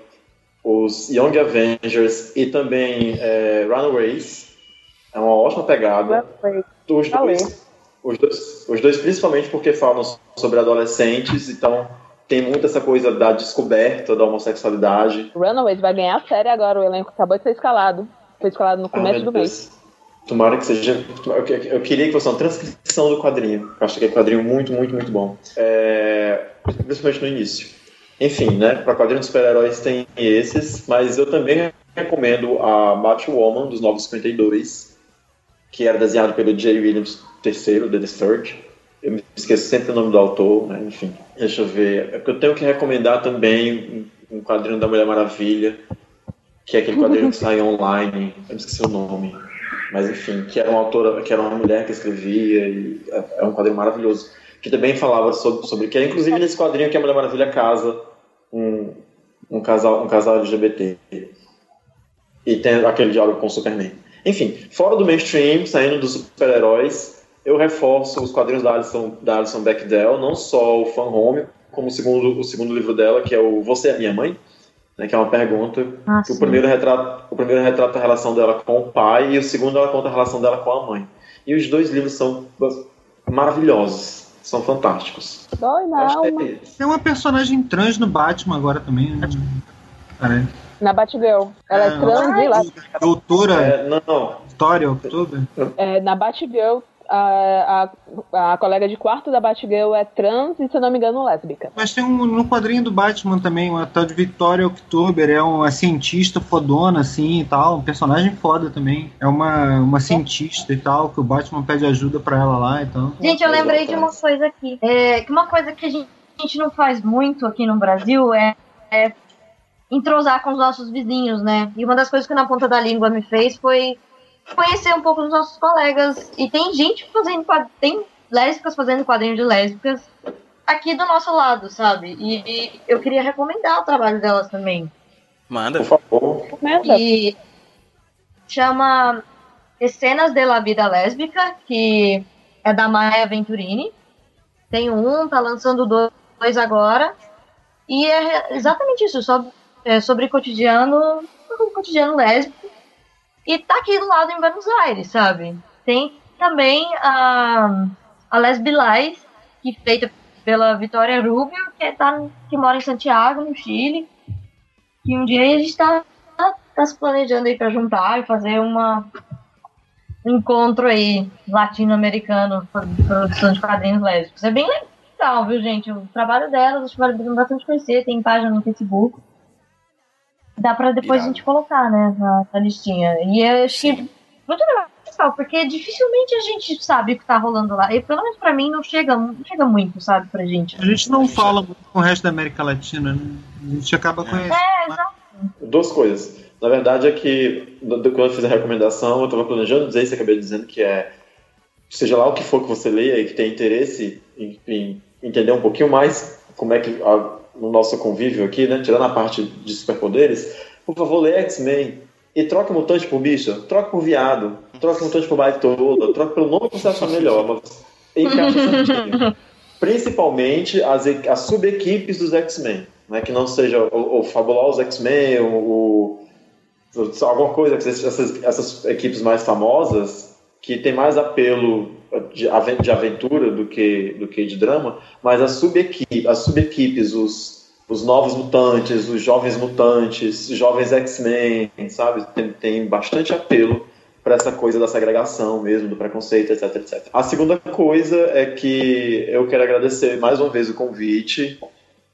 os Young Avengers e também é, Runaways é uma ótima pegada. Os dois, os, dois, os dois, principalmente porque falam sobre adolescentes, então tem muito essa coisa da descoberta da homossexualidade. Runaways vai ganhar a série agora, o elenco acabou de ser escalado. Foi escalado no começo Ah, do mês. Tomara que seja. Eu, queria que fosse uma transcrição do quadrinho. Eu acho que é um quadrinho muito, muito, muito bom. É, principalmente no início. Enfim, né? Para quadrinhos de super-heróis tem esses, mas eu também recomendo a Batwoman dos Novos 52, que era desenhado pelo J. Williams III, The Third. Eu me esqueço sempre o nome do autor, né? enfim. Deixa eu ver. É eu tenho que recomendar também um um quadrinho da Mulher Maravilha, que é aquele quadrinho que sai online. Eu me esqueci o nome. Mas enfim, que era uma autora, que era uma mulher que escrevia, e é é um quadrinho maravilhoso. Que também falava sobre, sobre que é inclusive nesse quadrinho que a Mulher Maravilha casa um, um casal, um casal LGBT. E tem aquele diálogo com o Superman. Enfim, fora do mainstream, saindo dos super-heróis, eu reforço os quadrinhos da Alison, da Alison Bechdel, não só o Fan Home, como o segundo, o segundo livro dela, que é o Você é Minha Mãe? Né, que é uma pergunta. Ah, que o primeiro, retrata, o primeiro retrata a relação dela com o pai e o segundo ela conta a relação dela com a mãe. E os dois livros são maravilhosos, são fantásticos. Dói na acho que alma. é. Tem uma personagem trans no Batman agora também, né? Na Batgirl. Ela é Ah, trans e lá. Doutora É, não, não, Vitória Oktober. É, na Batgirl, a, a, a colega de quarto da Batgirl é trans e, se eu não me engano, lésbica. Mas tem um no quadrinho do Batman também, uma tal de Vitória Oktober, é uma cientista fodona assim e tal, um personagem foda também. É uma, uma cientista e tal, que o Batman pede ajuda pra ela lá e tal. Gente, eu lembrei de uma coisa aqui. É, que uma coisa que a gente, a gente não faz muito aqui no Brasil é, é entrosar com os nossos vizinhos, né? E uma das coisas que na ponta da língua me fez foi conhecer um pouco dos nossos colegas. E tem gente fazendo quad- tem lésbicas fazendo quadrinho de lésbicas aqui do nosso lado, sabe? E, e eu queria recomendar o trabalho delas também. Manda. por favor. Comenta. E chama Escenas de la Vida Lésbica, que é da Maia Venturini. Tem um, tá lançando dois agora. E é exatamente isso, sobre, é sobre cotidiano, sobre cotidiano lésbico. E tá aqui do lado em Buenos Aires, sabe? Tem também a, a Lesbilais, que feita pela Vitória Rubio, que, tá, que mora em Santiago, no Chile. Que um dia a gente tá, tá, se planejando aí pra juntar e fazer uma um encontro aí latino-americano produção de quadrinhos lésbicos. É bem legal, viu, gente? O trabalho delas, acho que vale bastante conhecer. Tem página no Facebook. Dá pra depois Irado. a gente colocar, né, na, na listinha. E eu acho que Sim. muito legal, porque dificilmente a gente sabe o que tá rolando lá. E pelo menos pra mim não chega, não chega muito, sabe, pra gente. A gente não fala muito com o resto da América Latina, né? A gente acaba conhecendo. É, exato. Duas coisas. Na verdade é que, do- do- quando eu fiz a recomendação, eu estava planejando dizer isso, acabei dizendo que é, seja lá o que for que você leia e que tenha interesse em, em entender um pouquinho mais como é que a- no nosso convívio aqui, né, tirando a parte de superpoderes, por favor, leia X-Men e troque mutante por bicha, troque por viado, troque mutante por baitola, troque pelo nome que você achar melhor, mas encaixa certinho. Principalmente as, as sub-equipes dos X-Men, né, que não seja o, o fabuloso X-Men, o, o- alguma coisa, essas, essas equipes mais famosas, que tem mais apelo de, aven- de aventura do que, do que de drama, mas as sub-equipes, as sub-equipes, os, os novos mutantes, os jovens mutantes, jovens X-Men, sabe? Tem, tem bastante apelo para essa coisa da segregação mesmo, do preconceito, etc, etc. A segunda coisa é que eu quero agradecer mais uma vez o convite.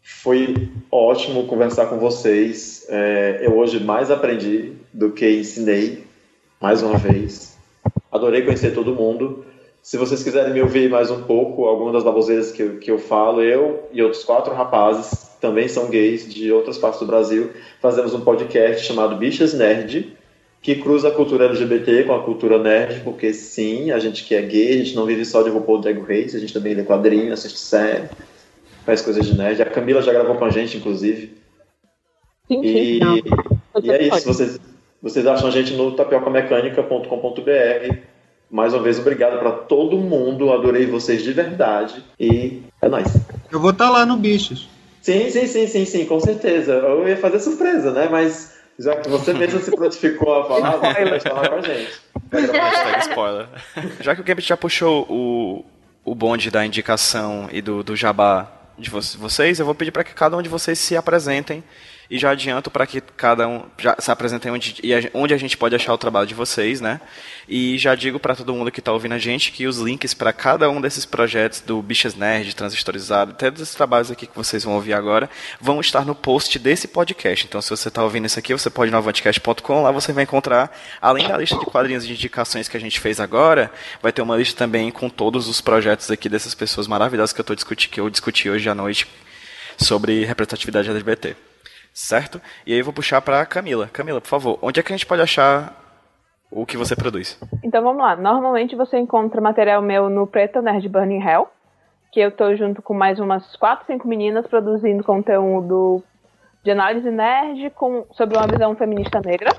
Foi ótimo conversar com vocês. É, eu hoje mais aprendi do que ensinei, mais uma vez. Adorei conhecer todo mundo. Se vocês quiserem me ouvir mais um pouco, algumas das baboseiras que, eu- que eu falo, eu e outros quatro rapazes, também são gays de outras partes do Brasil, fazemos um podcast chamado Bichas Nerd, que cruza a cultura LGBT com a cultura nerd, porque sim, a gente que é gay, a gente não vive só de RuPaul Drag Race, a gente também lê quadrinho, assiste série, faz coisas de nerd. A Camila já gravou com a gente, inclusive. Sim, E, e é isso, vocês, vocês acham a gente no tapiocamecanica.com.br. Mais uma vez, obrigado para todo mundo, adorei vocês de verdade e é nóis. Eu vou estar lá no Bichos. Sim, sim, sim, sim, sim, com certeza. Eu ia fazer surpresa, né? Mas já que você mesmo se prontificou a falar, vai estar lá com a gente. Hashtag spoiler. Já que o Gambit já puxou o, o bonde da indicação e do, do jabá de vo- vocês, eu vou pedir para que cada um de vocês se apresentem e já adianto para que cada um já se apresentem onde, onde a gente pode achar o trabalho de vocês, né? E já digo para todo mundo que está ouvindo a gente que os links para cada um desses projetos do Bichas Nerd, Transistorizado, até dos trabalhos aqui que vocês vão ouvir agora, vão estar no post desse podcast. Então, se você está ouvindo isso aqui, você pode ir no avanticast.com, lá você vai encontrar, além da lista de quadrinhos e indicações que a gente fez agora, vai ter uma lista também com todos os projetos aqui dessas pessoas maravilhosas que eu, tô discuti, que eu discuti hoje à noite sobre representatividade LGBT. Certo? E aí eu vou puxar para Camila. Camila, por favor, onde é que a gente pode achar o que você produz? Então vamos lá. Normalmente você encontra material meu no Preta Nerd Burning Hell, que eu tô junto com mais umas 4, 5 meninas produzindo conteúdo de análise nerd com, sobre uma visão feminista negra.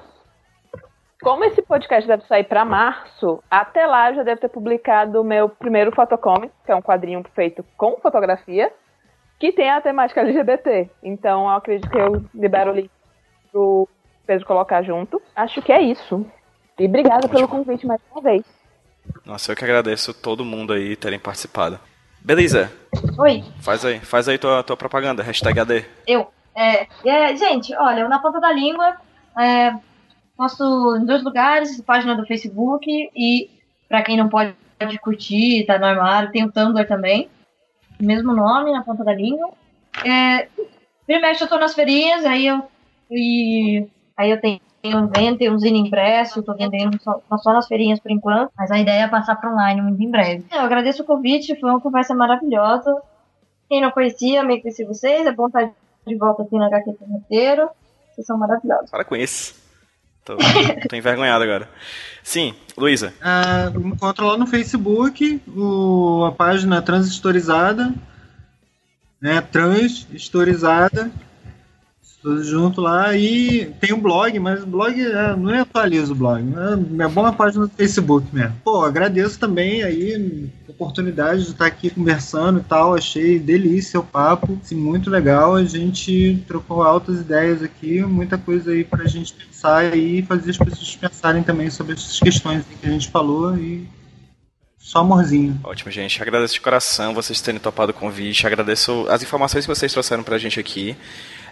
Como esse podcast deve sair para março, até lá eu já devo ter publicado o meu primeiro fotocomic, que é um quadrinho feito com fotografia, que tem a temática LGBT. Então eu acredito que eu libero o link pro Pedro colocar junto. Acho que é isso. E obrigada pelo convite mais uma vez. Nossa, eu que agradeço todo mundo aí terem participado. Beleza, Oi, faz aí, faz aí tua, tua propaganda, hashtag AD. eu. É, é, gente, olha, eu na ponta da língua é, posto em dois lugares, página do Facebook e pra quem não pode curtir, tá no armário, tem o Tumblr também. Mesmo nome, na ponta da língua. É, Primeiro eu tô nas feirinhas, aí eu. E, aí eu tenho vendo, um zine impresso, tô vendendo só, só nas feirinhas por enquanto, mas a ideia é passar para online muito em breve. Eu agradeço o convite, foi uma conversa maravilhosa. Quem não conhecia, meio que conheci vocês, é bom estar de volta aqui na HQ roteiro. Vocês são maravilhosos. Para com isso. Tô, tô envergonhado agora. Sim, Luísa. Ah, me encontra lá no Facebook, o, a página Transistorizada, né? Transistorizada, tudo junto lá. E tem um blog, mas o blog é, não é atualizo o blog, é, é bom a página do Facebook mesmo. Pô, agradeço também aí a oportunidade de estar aqui conversando e tal. Achei delícia o papo, assim, muito legal. A gente trocou altas ideias aqui, muita coisa aí pra gente pensar e fazer as pessoas pensarem também sobre essas questões que a gente falou e só amorzinho. Ótimo, gente. Agradeço de coração vocês terem topado o convite. Agradeço as informações que vocês trouxeram pra gente aqui.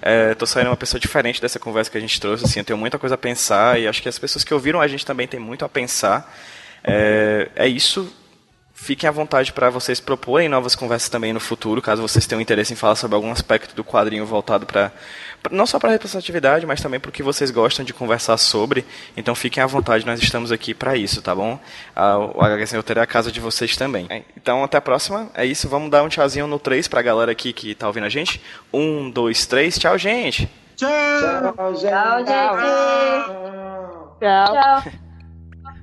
É, tô saindo uma pessoa diferente dessa conversa que a gente trouxe. Assim, eu tenho muita coisa a pensar e acho que as pessoas que ouviram a gente também têm muito a pensar. É, é isso. Fiquem à vontade para vocês proporem novas conversas também no futuro, caso vocês tenham interesse em falar sobre algum aspecto do quadrinho voltado para não só para representatividade, mas também para o que vocês gostam de conversar sobre. Então fiquem à vontade, nós estamos aqui para isso, tá bom? O HGC Roteiro é a casa de vocês também. Então até a próxima. É isso, vamos dar um tchauzinho no 3 para a galera aqui que tá ouvindo a gente. Um, dois, três, tchau, gente! Tchau! Tchau, gente. Tchau, gente. Tchau. Tchau.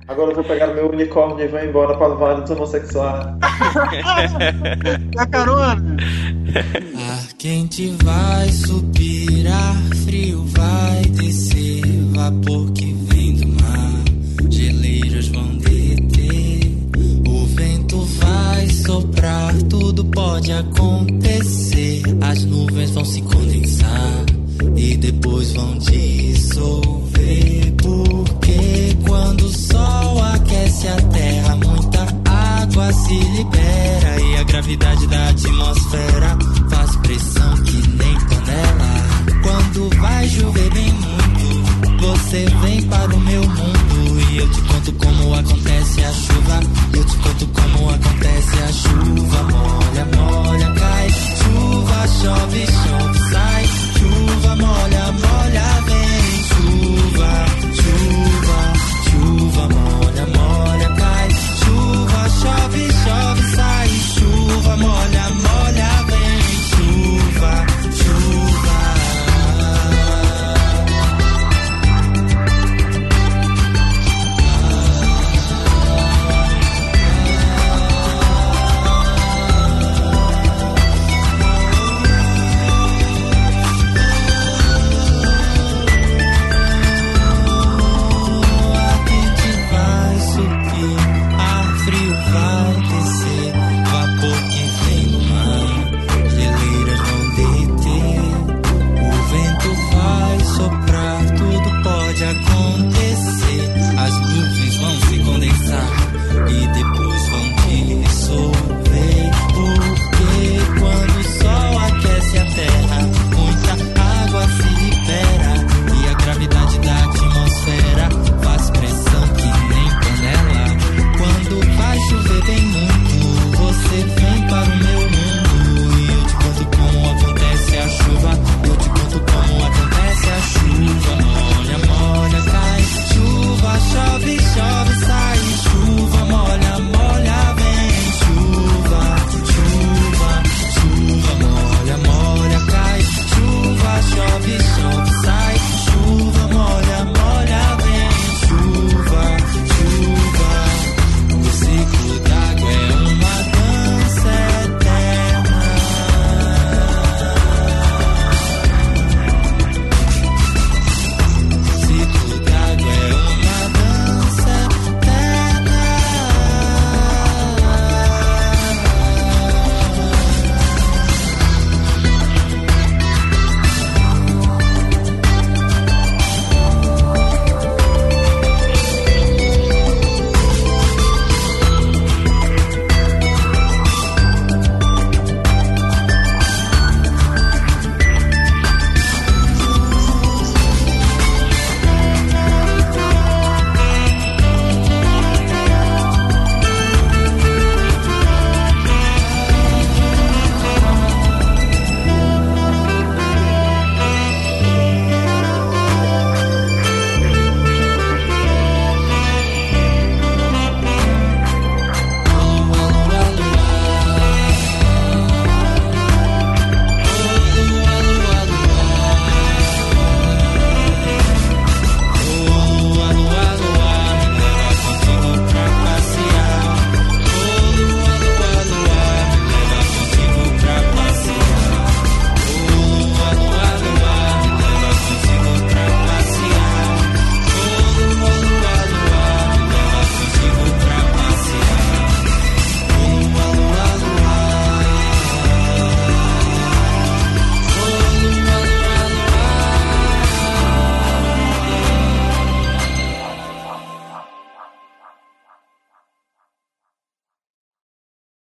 Agora eu vou pegar o meu unicórnio e vou embora para o Vale dos Homossexuais. A carona! Ar quente vai subir, frio vai descer. Vapor que vem do mar, geleiras vão derreter. O vento vai soprar, tudo pode acontecer. As nuvens vão se condensar e depois vão dissolver. Porque quando o sol aquece a terra, muita água se libera e a gravidade da atmosfera faz pressão que nem panela. Quando vai chover bem muito, você vem para o meu mundo. E eu te conto como acontece a chuva. Eu te conto como acontece a chuva. Molha, molha, cai. Chuva, chove, chove, sai. Chuva, molha, molha, vem. Chuva, chuva, chuva, molha, molha, cai. Chuva, chove, chove, sai. Chuva, molha. vai descer.